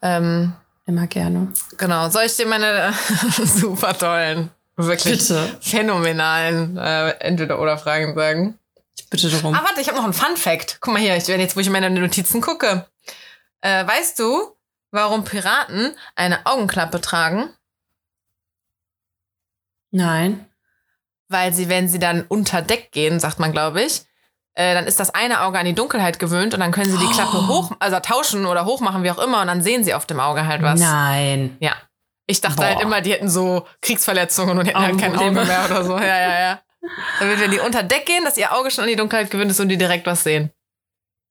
Ähm, Immer gerne. Genau, soll ich dir meine super tollen, wirklich Bitte. phänomenalen äh, Entweder-Oder-Fragen sagen? Ich bitte darum. Ah, warte, ich habe noch einen Fun-Fact. Guck mal hier, ich, wenn jetzt, wo ich in meine Notizen gucke. Äh, weißt du, warum Piraten eine Augenklappe tragen? Nein. Weil sie, wenn sie dann unter Deck gehen, sagt man, glaube ich, äh, dann ist das eine Auge an die Dunkelheit gewöhnt und dann können sie die Klappe Oh. hoch, also tauschen oder hochmachen, wie auch immer, und dann sehen sie auf dem Auge halt was. Nein. Ja. Ich dachte Boah. halt immer, die hätten so Kriegsverletzungen und hätten halt kein Auge mehr oder so. Ja, ja, ja. Damit, wenn die unter Deck gehen, dass ihr Auge schon an die Dunkelheit gewöhnt ist und die direkt was sehen.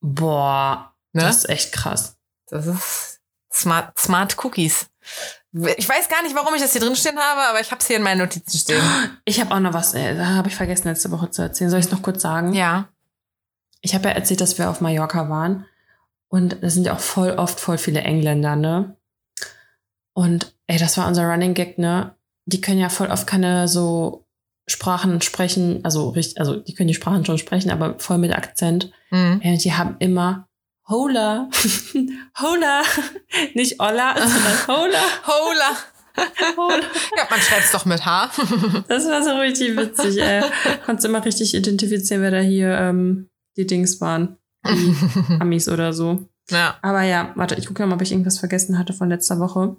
Boah, Ne? das ist echt krass. Das ist smart, smart Cookies. Ich weiß gar nicht, warum ich das hier drin stehen habe, aber ich habe es hier in meinen Notizen stehen. Ich habe auch noch was, äh, da habe ich vergessen letzte Woche zu erzählen. Soll ich es noch kurz sagen? Ja. Ich habe ja erzählt, dass wir auf Mallorca waren. Und da sind ja auch voll oft voll viele Engländer, ne? Und ey, das war unser Running Gag, ne? Die können ja voll oft keine so Sprachen sprechen, also richtig, also die können die Sprachen schon sprechen, aber voll mit Akzent. Mhm. Ey, Und die haben immer Hola, Hola, nicht Olla, sondern Hola, Hola. Hola. Ja, man schreibt es doch mit H. Das war so richtig witzig, ey. Konntest immer richtig identifizieren, wer da hier ähm, die Dings waren. Amis oder so. ja. Aber ja, warte, ich gucke mal, ob ich irgendwas vergessen hatte von letzter Woche.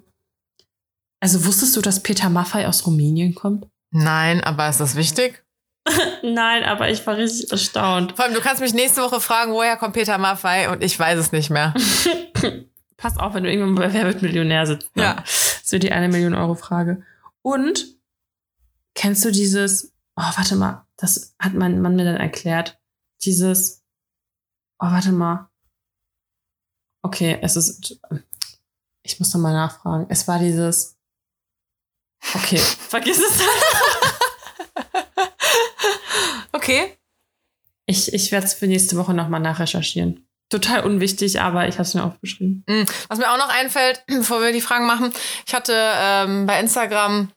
Also wusstest du, dass Peter Maffay aus Rumänien kommt? Nein, aber ist das wichtig? Nein, aber ich war richtig erstaunt. Vor allem, du kannst mich nächste Woche fragen, woher kommt Peter Maffei und ich weiß es nicht mehr. Pass auf, wenn du irgendwann bei Wer wird Millionär sitzt. Ne? Ja. Das wird die eine Million Euro Frage. Und kennst du dieses, oh, warte mal, das hat mein Mann mir dann erklärt. Dieses, oh, warte mal. Okay, es ist, ich muss noch mal nachfragen. Es war dieses, Okay, vergiss es. Okay. Ich, ich werde es für nächste Woche nochmal nachrecherchieren. Total unwichtig, aber ich habe es mir aufgeschrieben. Mm, Was mir auch noch einfällt, bevor wir die Fragen machen, ich hatte ähm, bei Instagram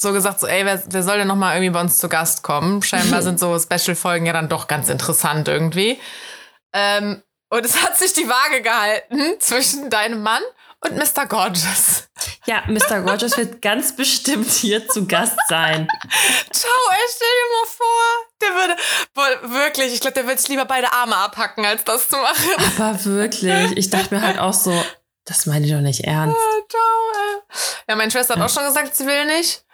so gesagt, so, ey, wer, wer soll denn noch mal irgendwie bei uns zu Gast kommen? Scheinbar sind so Special-Folgen ja dann doch ganz interessant irgendwie. Ähm, und es hat sich die Waage gehalten zwischen deinem Mann und Mr. Gorgeous. Ja, Mr. Gorgeous wird ganz bestimmt hier zu Gast sein. Ciao, ey, stell dir mal vor, der würde, boah, wirklich, ich glaube, der würde sich lieber beide Arme abhacken, als das zu machen. Aber wirklich, ich dachte mir halt auch so, das meine ich doch nicht ernst. Ah, Ciao, ey. Ja, meine Schwester hat auch schon gesagt, sie will nicht.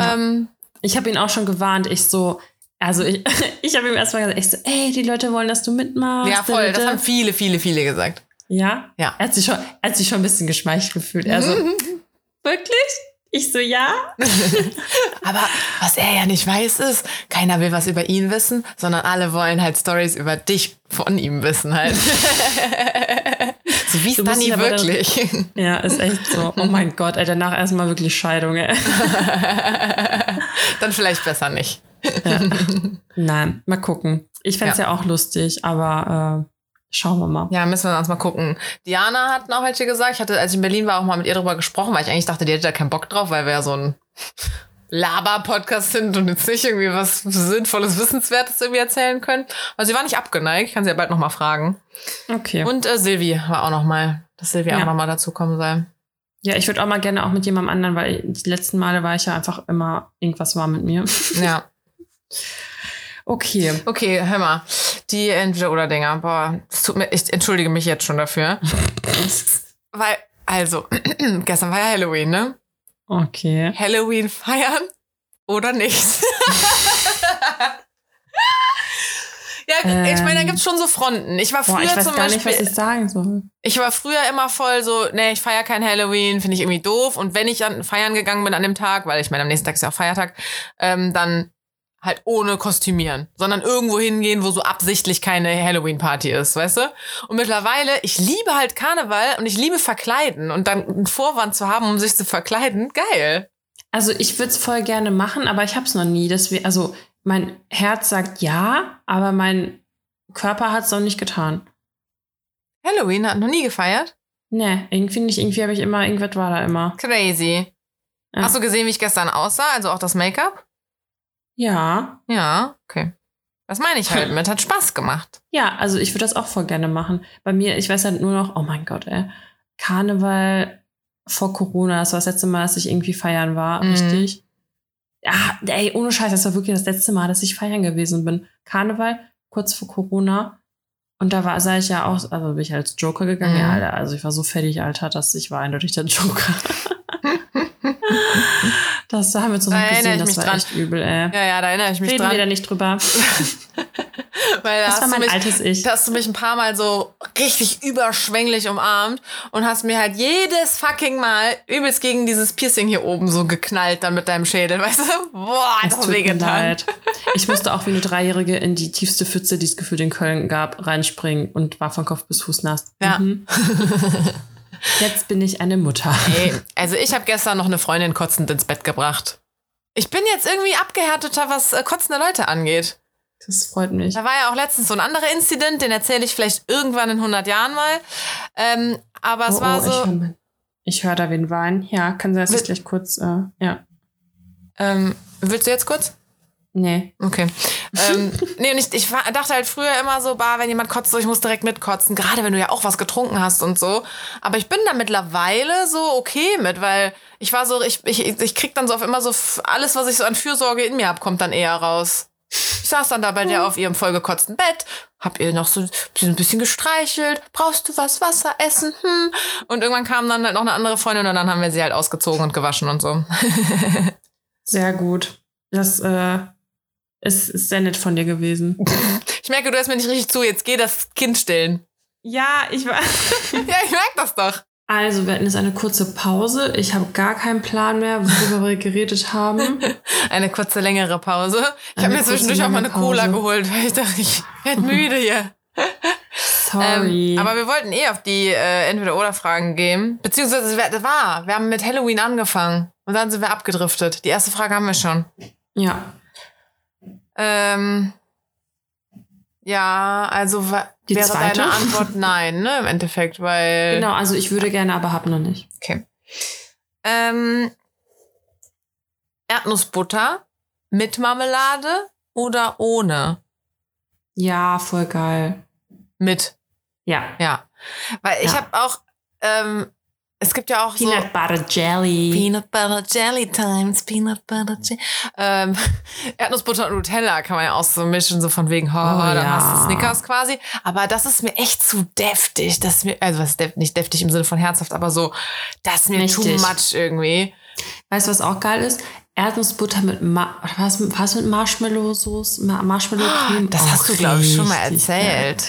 Ähm, Ich habe ihn auch schon gewarnt. Ich so, also ich, ich habe ihm erstmal gesagt, ich so, ey, die Leute wollen, dass du mitmachst. ja, voll, das haben viele, viele, viele gesagt. Ja? Ja. Er hat sich schon, er hat sich schon ein bisschen geschmeichelt gefühlt. Er so, wirklich? Ich so, ja. Aber was er ja nicht weiß ist, keiner will was über ihn wissen, sondern alle wollen halt Stories über dich von ihm wissen halt. So wie ist Dani dich aber dann- wirklich? Ja, ist echt so. Oh mein Gott, ey, danach erstmal wirklich Scheidung, ey. Dann vielleicht besser nicht. Nein, mal gucken. Ich fänd's ja. auch lustig, aber äh, schauen wir mal. Ja, müssen wir uns mal gucken. Diana hat noch welche gesagt. Ich hatte, als ich in Berlin war, auch mal mit ihr drüber gesprochen, weil ich eigentlich dachte, die hätte da keinen Bock drauf, weil wir ja so ein Laber-Podcast sind und jetzt nicht irgendwie was Sinnvolles, Wissenswertes irgendwie erzählen können. Also sie war nicht abgeneigt. Ich kann sie ja bald noch mal fragen. Okay. Und äh, Silvi war auch noch mal, dass Silvi Ja. auch noch mal dazu kommen soll. ja, ich würde auch mal gerne auch mit jemandem anderen, weil die letzten Male war ich ja einfach immer, irgendwas war mit mir. Ja. Okay. Okay, hör mal. Die Entweder-Oder-Dinger. Boah, es tut mir, ich entschuldige mich jetzt schon dafür. Weil, also, gestern war ja Halloween, ne? Okay. Halloween feiern oder nicht? ja, ich meine, da Ähm. gibt's schon so Fronten. Ich war Boah, früher ich weiß zum gar Beispiel. nicht, was ich sagen soll. Ich war früher immer voll so, nee, ich feiere kein Halloween, finde ich irgendwie doof. Und wenn ich an feiern gegangen bin an dem Tag, weil ich meine, am nächsten Tag ist ja auch Feiertag, ähm, dann halt ohne Kostümieren, sondern irgendwo hingehen, wo so absichtlich keine Halloween-Party ist, weißt du? Und mittlerweile, ich liebe halt Karneval und ich liebe verkleiden und dann einen Vorwand zu haben, um sich zu verkleiden, geil. Also ich würde es voll gerne machen, aber ich habe es noch nie. Deswegen, also mein Herz sagt ja, aber mein Körper hat es noch nicht getan. Halloween hat noch nie gefeiert? Nee, irgendwie nicht. Irgendwie habe ich immer, irgendwas war da immer. Crazy. Ja. Hast du gesehen, wie ich gestern aussah? Also auch das Make-up? Ja. Ja, okay. Das meine ich halt mit. Hat Spaß gemacht. Ja, also ich würde das auch voll gerne machen. Bei mir, ich weiß halt nur noch, oh mein Gott, ey. Karneval vor Corona, das war das letzte Mal, dass ich irgendwie feiern war, Mhm. richtig. Ja, ey, ohne Scheiß, das war wirklich das letzte Mal, dass ich feiern gewesen bin. Karneval, kurz vor Corona. Und da war, sah ich ja auch, also bin ich als Joker gegangen. Mhm. Ja, Alter, also ich war so fertig, Alter, dass ich war eindeutig der Joker. das da haben wir noch Da gesehen, ich das war dran. echt übel, ey. Ja, ja, da erinnere ich mich Reden dran. wir da nicht drüber. Weil da Das hast, war du mein mich, altes Ich. da hast du mich ein paar Mal so richtig überschwänglich umarmt und hast mir halt jedes fucking Mal übelst gegen dieses Piercing hier oben so geknallt dann mit deinem Schädel, weißt du? Boah, das hat tut mir leid. Ich musste auch wie eine Dreijährige in die tiefste Pfütze, die es gefühlt in Köln gab, reinspringen und war von Kopf bis Fuß nass. Ja. Mhm. Jetzt bin ich eine Mutter. Ey, also ich habe gestern noch eine Freundin kotzend ins Bett gebracht. Ich bin jetzt irgendwie abgehärteter, was äh, kotzende Leute angeht. Das freut mich. Da war ja auch letztens so ein anderer Incident, den erzähle ich vielleicht irgendwann in 100 Jahren mal. Ähm, aber es Oh, war oh, so. Ich höre hör da wen weinen. Ja, kann sein, dass ich gleich kurz. Äh, ja. Ähm, willst du jetzt kurz? Nee. Okay. ähm, nee, und ich, ich dachte halt früher immer so, bah, wenn jemand kotzt, so, ich muss direkt mitkotzen. Gerade wenn du ja auch was getrunken hast und so. Aber ich bin da mittlerweile so okay mit, weil ich war so, ich, ich, ich krieg dann so auf immer so alles, was ich so an Fürsorge in mir hab, kommt dann eher raus. Ich saß dann da bei der auf ihrem vollgekotzten Bett, hab ihr noch so ein bisschen gestreichelt. Brauchst du was? Wasser, Essen? Hm. Und irgendwann kam dann halt noch eine andere Freundin und dann haben wir sie halt ausgezogen und gewaschen und so. Sehr gut. Das äh, ist, ist sehr nett von dir gewesen. Ich merke, du hörst mir nicht richtig zu. Jetzt geh das Kind stillen. Ja, ich war. Ja, ich merke das doch. Also, wir hatten jetzt eine kurze Pause. Ich habe gar keinen Plan mehr, worüber wir geredet haben. Eine kurze, längere Pause. Ich habe mir zwischendurch auch mal eine lange Cola Pause. geholt, weil ich dachte, ich werde müde hier. Sorry. Ähm, aber wir wollten eh auf die äh, Entweder-Oder-Fragen gehen. Beziehungsweise, das war, wir haben mit Halloween angefangen. Und dann sind wir abgedriftet. Die erste Frage haben wir schon. ja. Ähm, ja, also Die wäre zweite? deine Antwort nein, ne, im Endeffekt, weil... Genau, also ich würde gerne, aber hab noch nicht. Okay. Ähm, Erdnussbutter mit Marmelade oder ohne? Ja, voll geil. Mit, Ja. ja. Weil ich Ja. habe auch, ähm, es gibt ja auch so... Peanut Butter Jelly. Peanut Butter Jelly Times, Peanut Butter Jelly. Ähm, Erdnussbutter und Nutella kann man ja auch so mischen, so von wegen, oh, dann ja. hast du Snickers quasi. Aber das ist mir echt zu deftig. Das ist mir, also was ist def nicht deftig im Sinne von herzhaft, aber so, das ist mir too Mächtig. much irgendwie. Weißt du, was auch geil ist? Erdnussbutter mit, Ma was, was mit Marshmallow-Sauce? Ma Marshmallow-Creme? Das hast du, glaube ich, schon mal erzählt.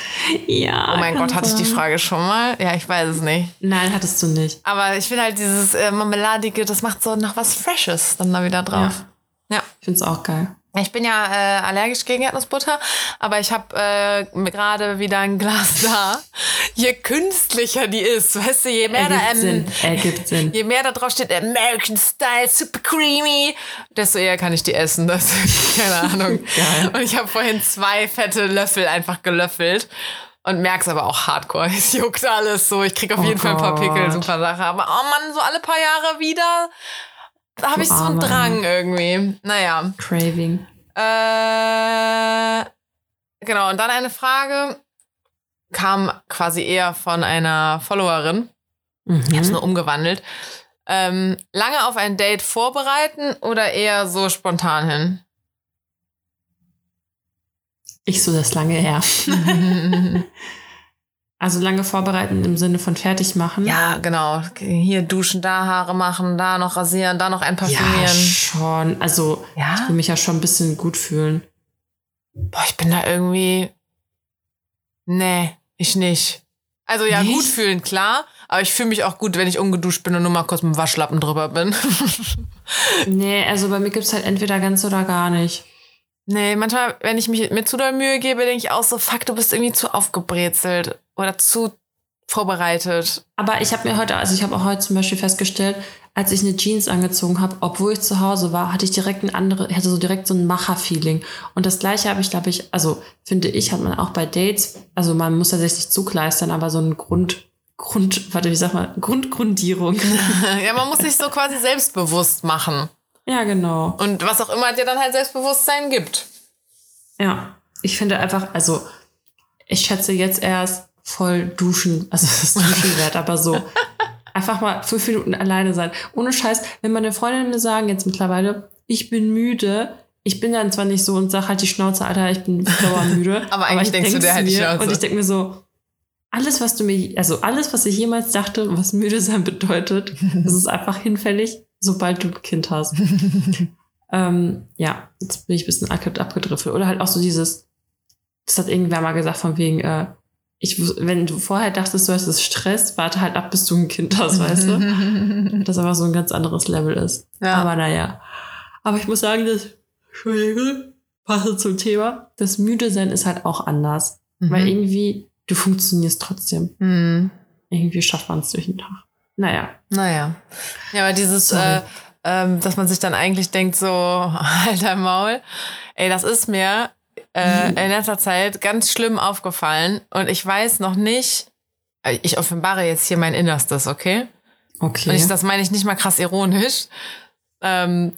Ja. Oh mein Gott, hatte ich die. Frage schon mal? Ja, ich weiß es nicht. Nein, hattest du nicht. Aber ich finde halt dieses äh, Marmeladige, das macht so noch was Freshes dann da wieder drauf. Ja. Ich find's auch geil. Ich bin ja äh, allergisch gegen Erdnussbutter, aber ich habe äh, gerade wieder ein Glas da. Je künstlicher die ist, weißt du, je mehr, da, Ergibt ähm, Sinn. Ergibt Sinn. je mehr da drauf steht American Style, super creamy, desto eher kann ich die essen. Das keine Ahnung. Geil. Und ich habe vorhin zwei fette Löffel einfach gelöffelt. Und merk's aber auch hardcore. Es juckt alles so. Ich krieg auf Oh jeden Fall ein paar Pickel, Gott. super Sache. Aber oh Mann, so alle paar Jahre wieder da habe ich so einen. Drang irgendwie. Naja. Craving. Äh, genau, und dann eine Frage kam quasi eher von einer Followerin. Ich habe es Mhm. nur umgewandelt. Ähm, lange auf ein Date vorbereiten oder eher so spontan hin? Ich so das lange her. Also lange vorbereiten im Sinne von fertig machen. ja, genau. Hier duschen, da Haare machen, da noch rasieren, da noch ja einparfümieren. schon. Also Ja? ich will mich ja schon ein bisschen gut fühlen. Boah, ich bin da irgendwie. Nee, ich nicht. Also ja, Nicht? gut fühlen, klar. Aber ich fühle mich auch gut, wenn ich ungeduscht bin und nur mal kurz mit dem Waschlappen drüber bin. Nee, also bei mir gibt's halt entweder ganz oder gar nicht. Nee, manchmal, wenn ich mich mir zu doll Mühe gebe, denke ich auch so, fuck, du bist irgendwie zu aufgebrezelt oder zu vorbereitet. Aber ich habe mir heute, also ich habe auch heute zum Beispiel festgestellt, als ich eine Jeans angezogen habe, obwohl ich zu Hause war, hatte ich direkt ein andere, hatte so direkt so ein Macher-Feeling. Und das gleiche habe ich, glaube ich, also finde ich, hat man auch bei Dates, also man muss tatsächlich zugleistern, aber so ein Grund, Grund, warte, wie sag mal, Grundgrundierung. ja, man muss sich so quasi selbstbewusst machen. ja, genau. Und was auch immer dir dann halt Selbstbewusstsein gibt. Ja, ich finde einfach, also ich schätze jetzt erst voll duschen, also das ist duschen wert, aber so einfach mal fünf Minuten alleine sein. Ohne Scheiß, wenn meine Freundinnen sagen jetzt mittlerweile, ich bin müde, ich bin dann zwar nicht so und sag halt die Schnauze, Alter, ich bin müde. Aber eigentlich ich denkst du dir halt die mir Schnauze. Und ich denke mir so, alles, was du mir, also alles, was ich jemals dachte, was müde sein bedeutet, das ist einfach hinfällig, sobald du ein Kind hast. ähm, ja, jetzt bin ich ein bisschen abge- abgedriftet. Oder halt auch so dieses, das hat irgendwer mal gesagt, von wegen, äh, ich, wenn du vorher dachtest, du hast es Stress, warte halt ab, bis du ein Kind hast, weißt du? Das einfach so ein ganz anderes Level ist. Ja. Aber naja. Aber ich muss sagen, das, Entschuldigung, passend zum Thema, das Müde sein ist halt auch anders. Weil irgendwie, du funktionierst trotzdem. Hm. Irgendwie schafft man es durch den Tag. Naja. Naja. Ja, aber dieses, äh, ähm, dass man sich dann eigentlich denkt, so, alter Maul, ey, das ist mir äh, in letzter Zeit ganz schlimm aufgefallen und ich weiß noch nicht, äh, ich offenbare jetzt hier mein Innerstes, okay? Okay. Und ich, das meine ich nicht mal krass ironisch. Ähm,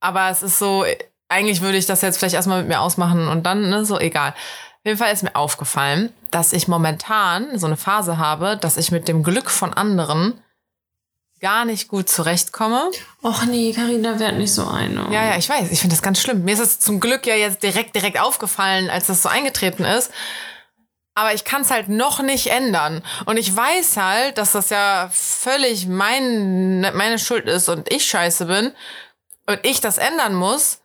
aber es ist so, eigentlich würde ich das jetzt vielleicht erstmal mit mir ausmachen und dann, ne, so egal. Auf jeden Fall ist mir aufgefallen, dass ich momentan so eine Phase habe, dass ich mit dem Glück von anderen gar nicht gut zurechtkomme. Och nee, Carina werd nicht so eine. Ja, ja, ich weiß, ich finde das ganz schlimm. Mir ist es zum Glück ja jetzt direkt, direkt aufgefallen, als das so eingetreten ist. Aber ich kann es halt noch nicht ändern. Und ich weiß halt, dass das ja völlig mein, meine Schuld ist und ich scheiße bin und ich das ändern muss.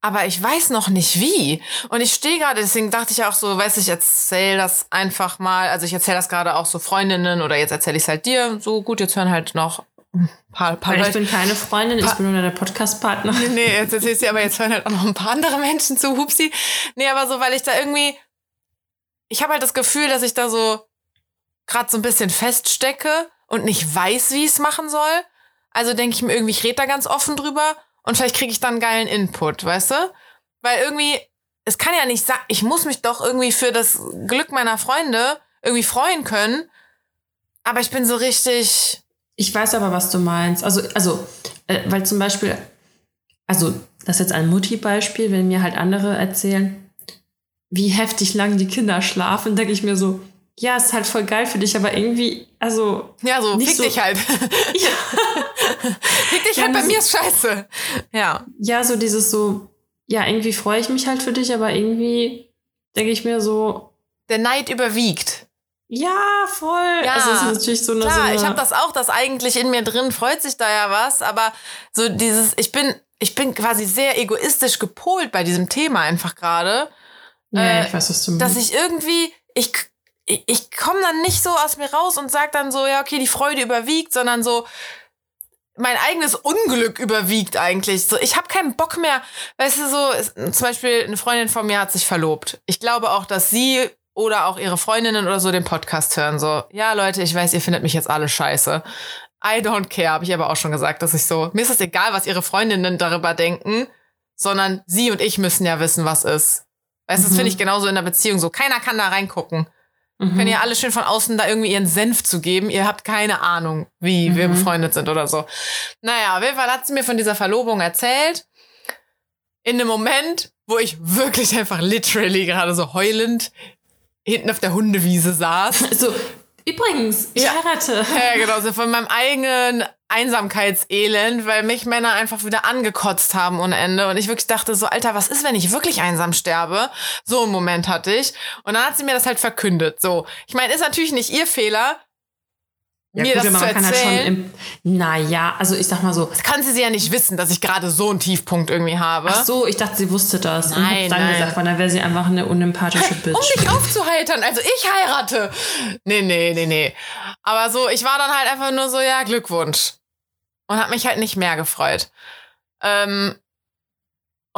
Aber ich weiß noch nicht wie. Und ich stehe gerade, deswegen dachte ich auch so, weiß ich, erzähle das einfach mal. Also ich erzähle das gerade auch so Freundinnen oder jetzt erzähle ich es halt dir. So gut, jetzt hören halt noch paar, paar Weil ich Leute. bin keine Freundin, ich bin nur deine Podcast-Partnerin. Nee, jetzt erzählst du aber jetzt hören halt auch noch ein paar andere Menschen zu, hupsi. Nee, aber so, weil ich da irgendwie, ich habe halt das Gefühl, dass ich da so gerade so ein bisschen feststecke und nicht weiß, wie ich es machen soll. Also denke ich mir irgendwie, ich rede da ganz offen drüber und vielleicht kriege ich dann einen geilen Input, weißt du? Weil irgendwie, es kann ja nicht sein, ich muss mich doch irgendwie für das Glück meiner Freunde irgendwie freuen können. Aber ich bin so richtig. Ich weiß aber, was du meinst. Also, also, äh, weil zum Beispiel, also, das ist jetzt ein Mutti-Beispiel, wenn mir halt andere erzählen, wie heftig lang die Kinder schlafen, denke ich mir so, ja, ist halt voll geil für dich, aber irgendwie, also. Ja, so, nicht fick so, dich halt. Ja. fick dich Ja, halt, bei so- mir ist scheiße. Ja. ja, so dieses so, ja, irgendwie freue ich mich halt für dich, aber irgendwie denke ich mir so, Der Neid überwiegt. Ja, voll. Ja, also es ist natürlich so eine, so Klar, eine ich habe das auch, das eigentlich in mir drin freut sich da ja was, aber so dieses, ich bin, ich bin quasi sehr egoistisch gepolt bei diesem Thema einfach gerade, ja, äh, ich weiß, was du dass meinst. ich irgendwie, ich, ich, ich komme dann nicht so aus mir raus und sag dann so, ja, okay, die Freude überwiegt, sondern so, mein eigenes Unglück überwiegt eigentlich. So, ich habe keinen Bock mehr. Weißt du, so, zum Beispiel eine Freundin von mir hat sich verlobt. Ich glaube auch, dass sie oder auch ihre Freundinnen oder so den Podcast hören. So, ja, Leute, ich weiß, ihr findet mich jetzt alle scheiße. I don't care, habe ich aber auch schon gesagt, dass ich so, mir ist es egal, was ihre Freundinnen darüber denken, sondern sie und ich müssen ja wissen, was ist. Weißt du, das Mhm. finde ich genauso in der Beziehung so. Keiner kann da reingucken. Mhm. Können ja alle schön von außen da irgendwie ihren Senf zu geben. Ihr habt keine Ahnung, wie wir Mhm. befreundet sind oder so. Naja, auf jeden Fall hat sie mir von dieser Verlobung erzählt. In einem Moment, wo ich wirklich einfach literally gerade so heulend hinten auf der Hundewiese saß. So, übrigens, ich Ja. heirate. ja, genau, so von meinem eigenen Einsamkeitselend, weil mich Männer einfach wieder angekotzt haben ohne Ende. Und ich wirklich dachte so, Alter, was ist, wenn ich wirklich einsam sterbe? So einen Moment hatte ich. Und dann hat sie mir das halt verkündet. So, ich meine, ist natürlich nicht ihr Fehler, Ja, mir gut, das aber zu man kann halt schon erzählen. im, naja, also ich sag mal so, Das kann sie ja nicht wissen, dass ich gerade so einen Tiefpunkt irgendwie habe. ach so, ich dachte, sie wusste das. und Nein, hat dann nein. gesagt, weil dann wäre sie einfach eine unempathische Bitch. Um mich aufzuheitern, also ich heirate. Nee, nee, nee, nee. Aber so, ich war dann halt einfach nur so, ja, Glückwunsch. Und hab mich halt nicht mehr gefreut. Ähm,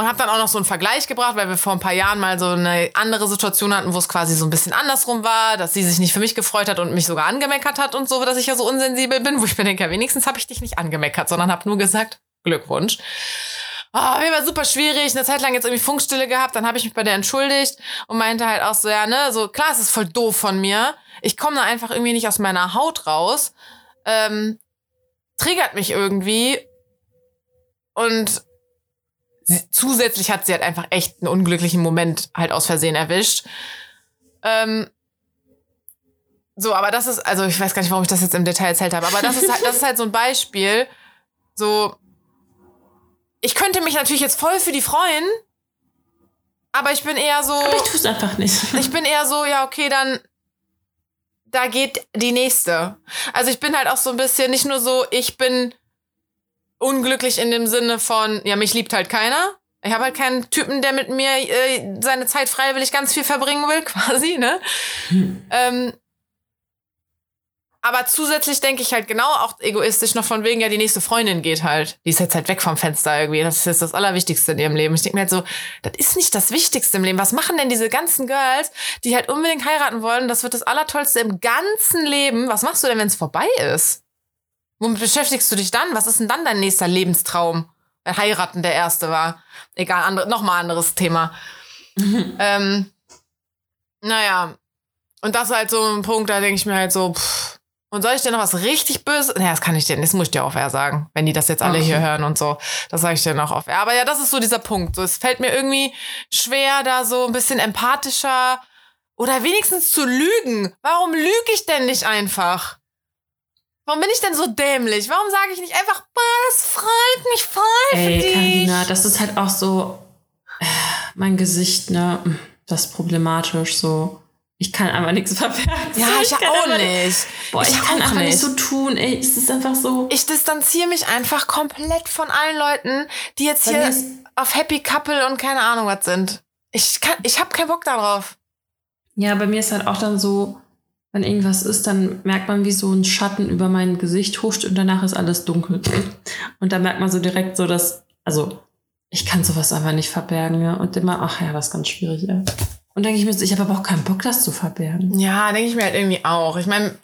und hab dann auch noch so einen Vergleich gebracht, weil wir vor ein paar Jahren mal so eine andere Situation hatten, wo es quasi so ein bisschen andersrum war, dass sie sich nicht für mich gefreut hat und mich sogar angemeckert hat und so, dass ich ja so unsensibel bin, wo ich mir denke, wenigstens habe ich dich nicht angemeckert, sondern hab nur gesagt, Glückwunsch. Ah, mir war super schwierig, eine Zeit lang jetzt irgendwie Funkstille gehabt, dann habe ich mich bei der entschuldigt und meinte halt auch so, ja, ne, so klar, es ist voll doof von mir. Ich komme da einfach irgendwie nicht aus meiner Haut raus. Ähm, triggert mich irgendwie. Und zusätzlich hat sie halt einfach echt einen unglücklichen Moment halt aus Versehen erwischt. Ähm, so, aber das ist, also ich weiß gar nicht, warum ich das jetzt im Detail erzählt habe, aber das ist halt, das ist halt so ein Beispiel. So, ich könnte mich natürlich jetzt voll für die freuen, aber ich bin eher so. aber ich tue es einfach nicht. Ich bin eher so, ja, okay, dann da geht die nächste. Also ich bin halt auch so ein bisschen nicht nur so, ich bin unglücklich in dem Sinne von, ja, mich liebt halt keiner. Ich habe halt keinen Typen, der mit mir äh, seine Zeit freiwillig ganz viel verbringen will, quasi, ne? Ähm, aber zusätzlich denke ich halt genau auch egoistisch noch von wegen, ja, die nächste Freundin geht halt. Die ist jetzt halt weg vom Fenster irgendwie. Das ist jetzt das Allerwichtigste in ihrem Leben. Ich denke mir halt so, das ist nicht das Wichtigste im Leben. Was machen denn diese ganzen Girls, die halt unbedingt heiraten wollen? Das wird das Allertollste im ganzen Leben. Was machst du denn, wenn es vorbei ist? Womit beschäftigst du dich dann? Was ist denn dann dein nächster Lebenstraum? Weil heiraten der erste war. Egal, andere, nochmal anderes Thema. ähm, naja. Und das ist halt so ein Punkt, da denke ich mir halt so, pff, und soll ich dir noch was richtig Böses? Naja, das kann ich dir, das muss ich dir auf Air sagen, wenn die das jetzt alle Okay. hier hören und so. Das sage ich dir noch auf Air. Aber ja, das ist so dieser Punkt. So, es fällt mir irgendwie schwer, da so ein bisschen empathischer oder wenigstens zu lügen. Warum lüge ich denn nicht einfach? Warum bin ich denn so dämlich? Warum sage ich nicht einfach, boah, das freut mich voll für Ey, dich? Carina, das ist halt auch so äh, mein Gesicht, ne? Das ist problematisch so. Ich kann einfach nichts verbergen. ja, ich, kann auch einfach nicht. Boah, ich, Ich kann einfach nicht nicht. so tun, ey. Es ist einfach so. Ich distanziere mich einfach komplett von allen Leuten, die jetzt Bei hier auf Happy Couple und keine Ahnung was sind. Ich kann, ich habe keinen Bock darauf. Ja, bei mir ist halt auch dann so, wenn irgendwas ist, dann merkt man, wie so ein Schatten über mein Gesicht huscht und danach ist alles dunkel. Und da merkt man so direkt so, dass, also, ich kann sowas einfach nicht verbergen, ja. Und immer, ach ja, das ist ganz schwierig, ja. Und denke ich mir so, ich habe aber auch keinen Bock, das zu verbergen. Ja, denke ich mir halt irgendwie auch. Ich meine,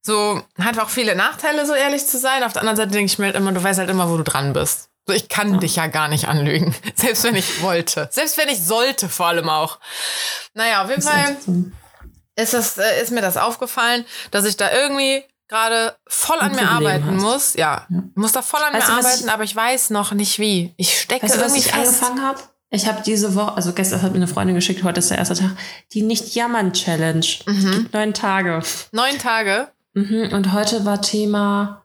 so hat auch viele Nachteile, so ehrlich zu sein. Auf der anderen Seite denke ich mir halt immer, du weißt halt immer, wo du dran bist. So, ich kann ja. dich ja gar nicht anlügen. Selbst wenn ich wollte. Selbst wenn ich sollte, vor allem auch. Naja, auf jeden Fall ist, das, äh, ist mir das aufgefallen, dass ich da irgendwie gerade voll an mir arbeiten hast. muss. Ja, ja, muss da voll an weißt mir arbeiten, ich, aber ich weiß noch nicht wie. Ich stecke weißt du, irgendwie was ich fest. angefangen habe? Ich habe diese Woche, also gestern hat mir eine Freundin geschickt, heute ist der erste Tag, die Nicht-Jammern-Challenge. Mhm. Neun Tage. Neun Tage? Mhm. Und heute war Thema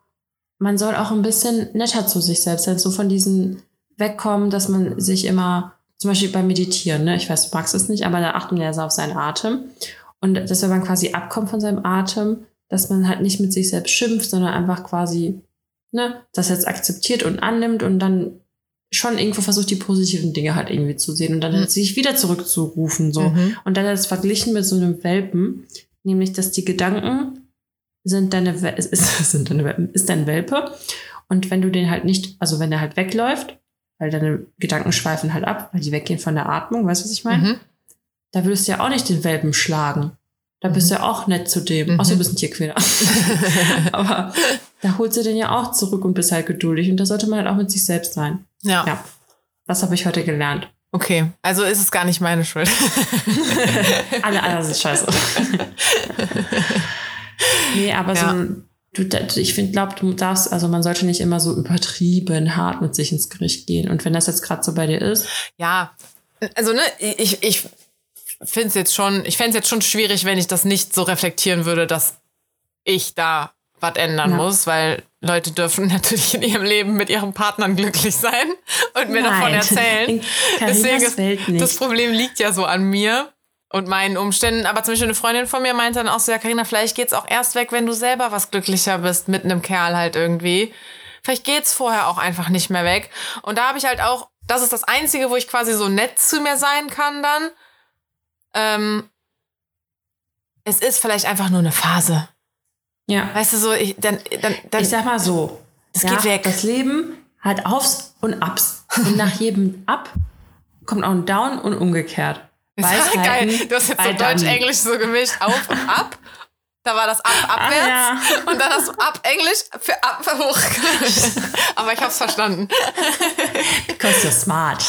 man soll auch ein bisschen netter zu sich selbst sein, so von diesen wegkommen, dass man sich immer, zum Beispiel beim Meditieren, ne, ich weiß, du magst es nicht, aber da achtet man ja so auf seinen Atem. Und dass wenn man quasi abkommt von seinem Atem, dass man halt nicht mit sich selbst schimpft, sondern einfach quasi, ne, das jetzt akzeptiert und annimmt und dann schon irgendwo versucht, die positiven Dinge halt irgendwie zu sehen und dann mhm. sich wieder zurückzurufen, so. Mhm. Und dann hat es verglichen mit so einem Welpen, nämlich, dass die Gedanken sind deine, ist, sind deine, ist dein Welpe. Und wenn du den halt nicht, also wenn der halt wegläuft, weil deine Gedanken schweifen halt ab, weil die weggehen von der Atmung, weißt du, was ich meine? Mhm. Da würdest du ja auch nicht den Welpen schlagen. Da bist mhm. du ja auch nett zu dem. Mhm. Außer du bist ein Tierquäler. Aber da holst du den ja auch zurück und bist halt geduldig. Und da sollte man halt auch mit sich selbst sein. Ja. ja. Das habe ich heute gelernt. Okay, also ist es gar nicht meine Schuld. Alle anderen sind scheiße. Nee, aber ja. so Du, ich finde, glaube, du darfst, also man sollte nicht immer so übertrieben hart mit sich ins Gericht gehen. Und wenn das jetzt gerade so bei dir ist. Ja, also ne, ich, ich finde es jetzt schon, ich fände es jetzt schon schwierig, wenn ich das nicht so reflektieren würde, dass ich da was ändern ja. muss, weil Leute dürfen natürlich in ihrem Leben mit ihren Partnern glücklich sein und mir Nein. davon erzählen. Deswegen ist, das Problem liegt ja so an mir und meinen Umständen. Aber zum Beispiel eine Freundin von mir meinte dann auch so, ja, Carina, vielleicht geht's auch erst weg, wenn du selber was glücklicher bist mit einem Kerl halt irgendwie. Vielleicht geht's vorher auch einfach nicht mehr weg. Und da habe ich halt auch, das ist das Einzige, wo ich quasi so nett zu mir sein kann dann. Ähm, es ist vielleicht einfach nur eine Phase. Ja. Weißt du, so, ich, dann, dann, dann. Ich sag mal so. Es ja, geht weg. Das Leben hat Aufs und Ups. Und nach jedem Up kommt auch ein Down und umgekehrt. Das war geil. Du hast jetzt so Deutsch-Englisch so gemischt, auf und ab. Da war das ab, abwärts. Ah, ja. Und dann hast du ab Englisch für ab hoch Aber ich hab's verstanden. Because you're smart.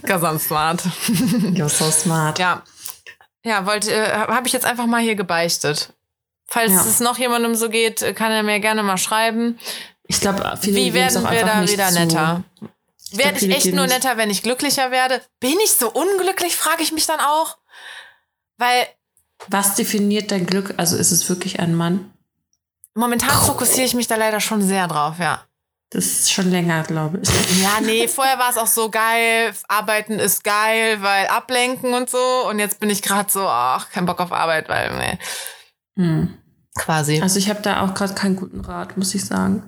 Because I'm smart. You're so smart. Ja. Ja, wollte, äh, habe ich jetzt einfach mal hier gebeichtet. Falls ja. es noch jemandem so geht, kann er mir gerne mal schreiben. Ich glaube, Wie werden wir da wieder netter? Werde ich echt nur netter, wenn ich glücklicher werde? Bin ich so unglücklich, frage ich mich dann auch. Weil. Was definiert dein Glück? Also ist es wirklich ein Mann? Momentan fokussiere ich mich da leider schon sehr drauf, ja. Das ist schon länger, glaube ich. Ja, nee, vorher war es auch so geil, arbeiten ist geil, weil ablenken und so. Und jetzt bin ich gerade so, ach, kein Bock auf Arbeit, weil, nee. Hm. Quasi. Also ich habe da auch gerade keinen guten Rat, muss ich sagen.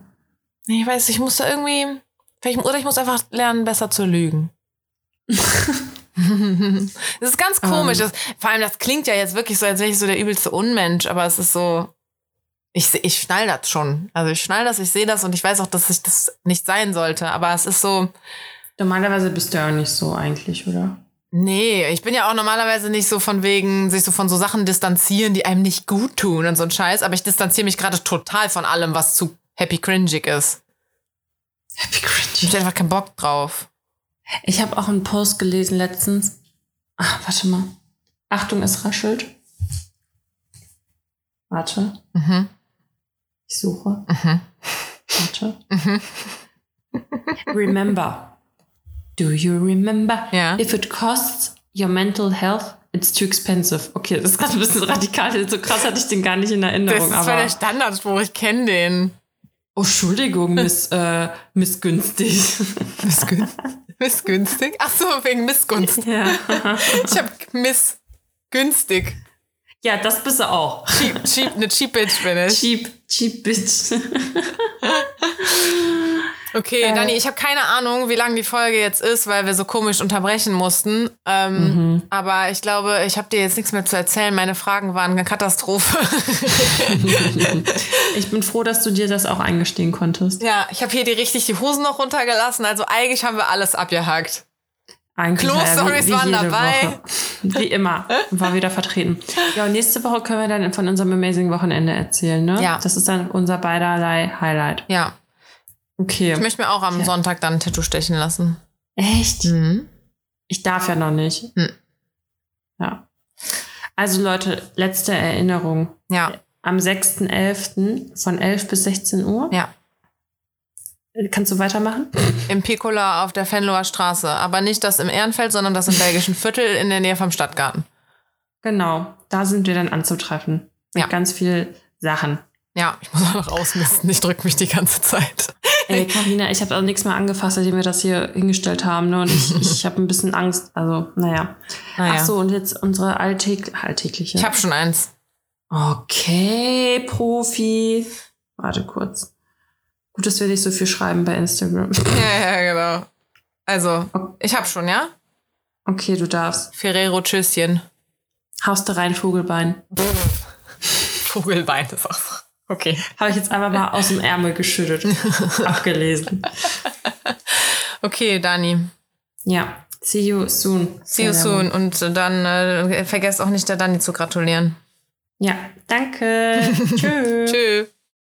Nee, ich weiß, ich muss da irgendwie, Vielleicht, oder ich muss einfach lernen, besser zu lügen. das ist ganz komisch. Um. Das, vor allem, das klingt ja jetzt wirklich so, als wäre ich so der übelste Unmensch, aber es ist so. Ich, ich schnall das schon. Also ich schnall das, ich sehe das und ich weiß auch, dass ich das nicht sein sollte. Aber es ist so. Normalerweise bist du ja auch nicht so eigentlich, oder? Nee, ich bin ja auch normalerweise nicht so von wegen, sich so von so Sachen distanzieren, die einem nicht gut tun und so ein Scheiß. Aber ich distanziere mich gerade total von allem, was zu happy cringig ist. Happy cringe. Ich hab einfach keinen Bock drauf. Ich habe auch einen Post gelesen letztens. Ach, warte mal. Achtung, es raschelt. Warte. Mhm. Ich suche. Mhm. Warte. Mhm. remember. Do you remember? Ja. If it costs your mental health, it's too expensive. Okay, das ist gerade ein bisschen radikal. So krass hatte ich den gar nicht in Erinnerung. Das ist aber der Standardspruch, ich kenne den. Oh, Entschuldigung, Miss, äh, Missgünstig. Missgünstig? Missgünstig? Ach so, wegen Missgunst. Ja. ich hab Missgünstig. Ja, das bist du auch. Cheap, cheap, eine Cheap Bitch bin ich. Cheap, Cheap Bitch. Okay, äh, Dani, ich habe keine Ahnung, wie lang die Folge jetzt ist, weil wir so komisch unterbrechen mussten. Ähm, mhm. Aber ich glaube, ich habe dir jetzt nichts mehr zu erzählen. Meine Fragen waren eine Katastrophe. ich bin froh, dass du dir das auch eingestehen konntest. Ja, ich habe hier die richtig die Hosen noch runtergelassen. Also eigentlich haben wir alles abgehakt. Eigentlich ja Klo-Stories waren dabei. Woche. Wie immer. War wieder vertreten. Ja, und nächste Woche können wir dann von unserem Amazing Wochenende erzählen, ne? Ja. Das ist dann unser beiderlei Highlight. Ja. Okay. Ich möchte mir auch am Sonntag dann ein Tattoo stechen lassen. Echt? Mhm. Ich darf ja noch nicht. Hm. Ja. Also Leute, letzte Erinnerung. Ja. Am 6.11. von 11 bis 16 Uhr. Ja. Kannst du weitermachen? Im Piccola auf der Venloer Straße. Aber nicht das im Ehrenfeld, sondern das im belgischen Viertel in der Nähe vom Stadtgarten. Genau. Da sind wir dann anzutreffen. Mit Ja. ganz viel Sachen. Ja, ich muss auch noch ausmisten. Ich drücke mich die ganze Zeit. Ey, Carina, ich habe auch nichts mehr angefasst, seitdem wir das hier hingestellt haben. Ne? Und ich, ich habe ein bisschen Angst. Also, naja. Naja. Ach so, und jetzt unsere alltäg alltägliche. Ich habe schon eins. Okay, Profi. Warte kurz. Gut, dass wir nicht so viel schreiben bei Instagram. Ja, ja, genau. Also, ich habe schon, ja? Okay, du darfst. Ferrero Tschüsschen. Haust du rein, Vogelbein. Vogelbein ist auch so. Okay. Habe ich jetzt einfach mal aus dem Ärmel geschüttet. Abgelesen. Okay, Dani. Ja. See you soon. See you soon. Und dann äh, vergesst auch nicht der Dani zu gratulieren. Ja, danke. Tschüss. Tschüss.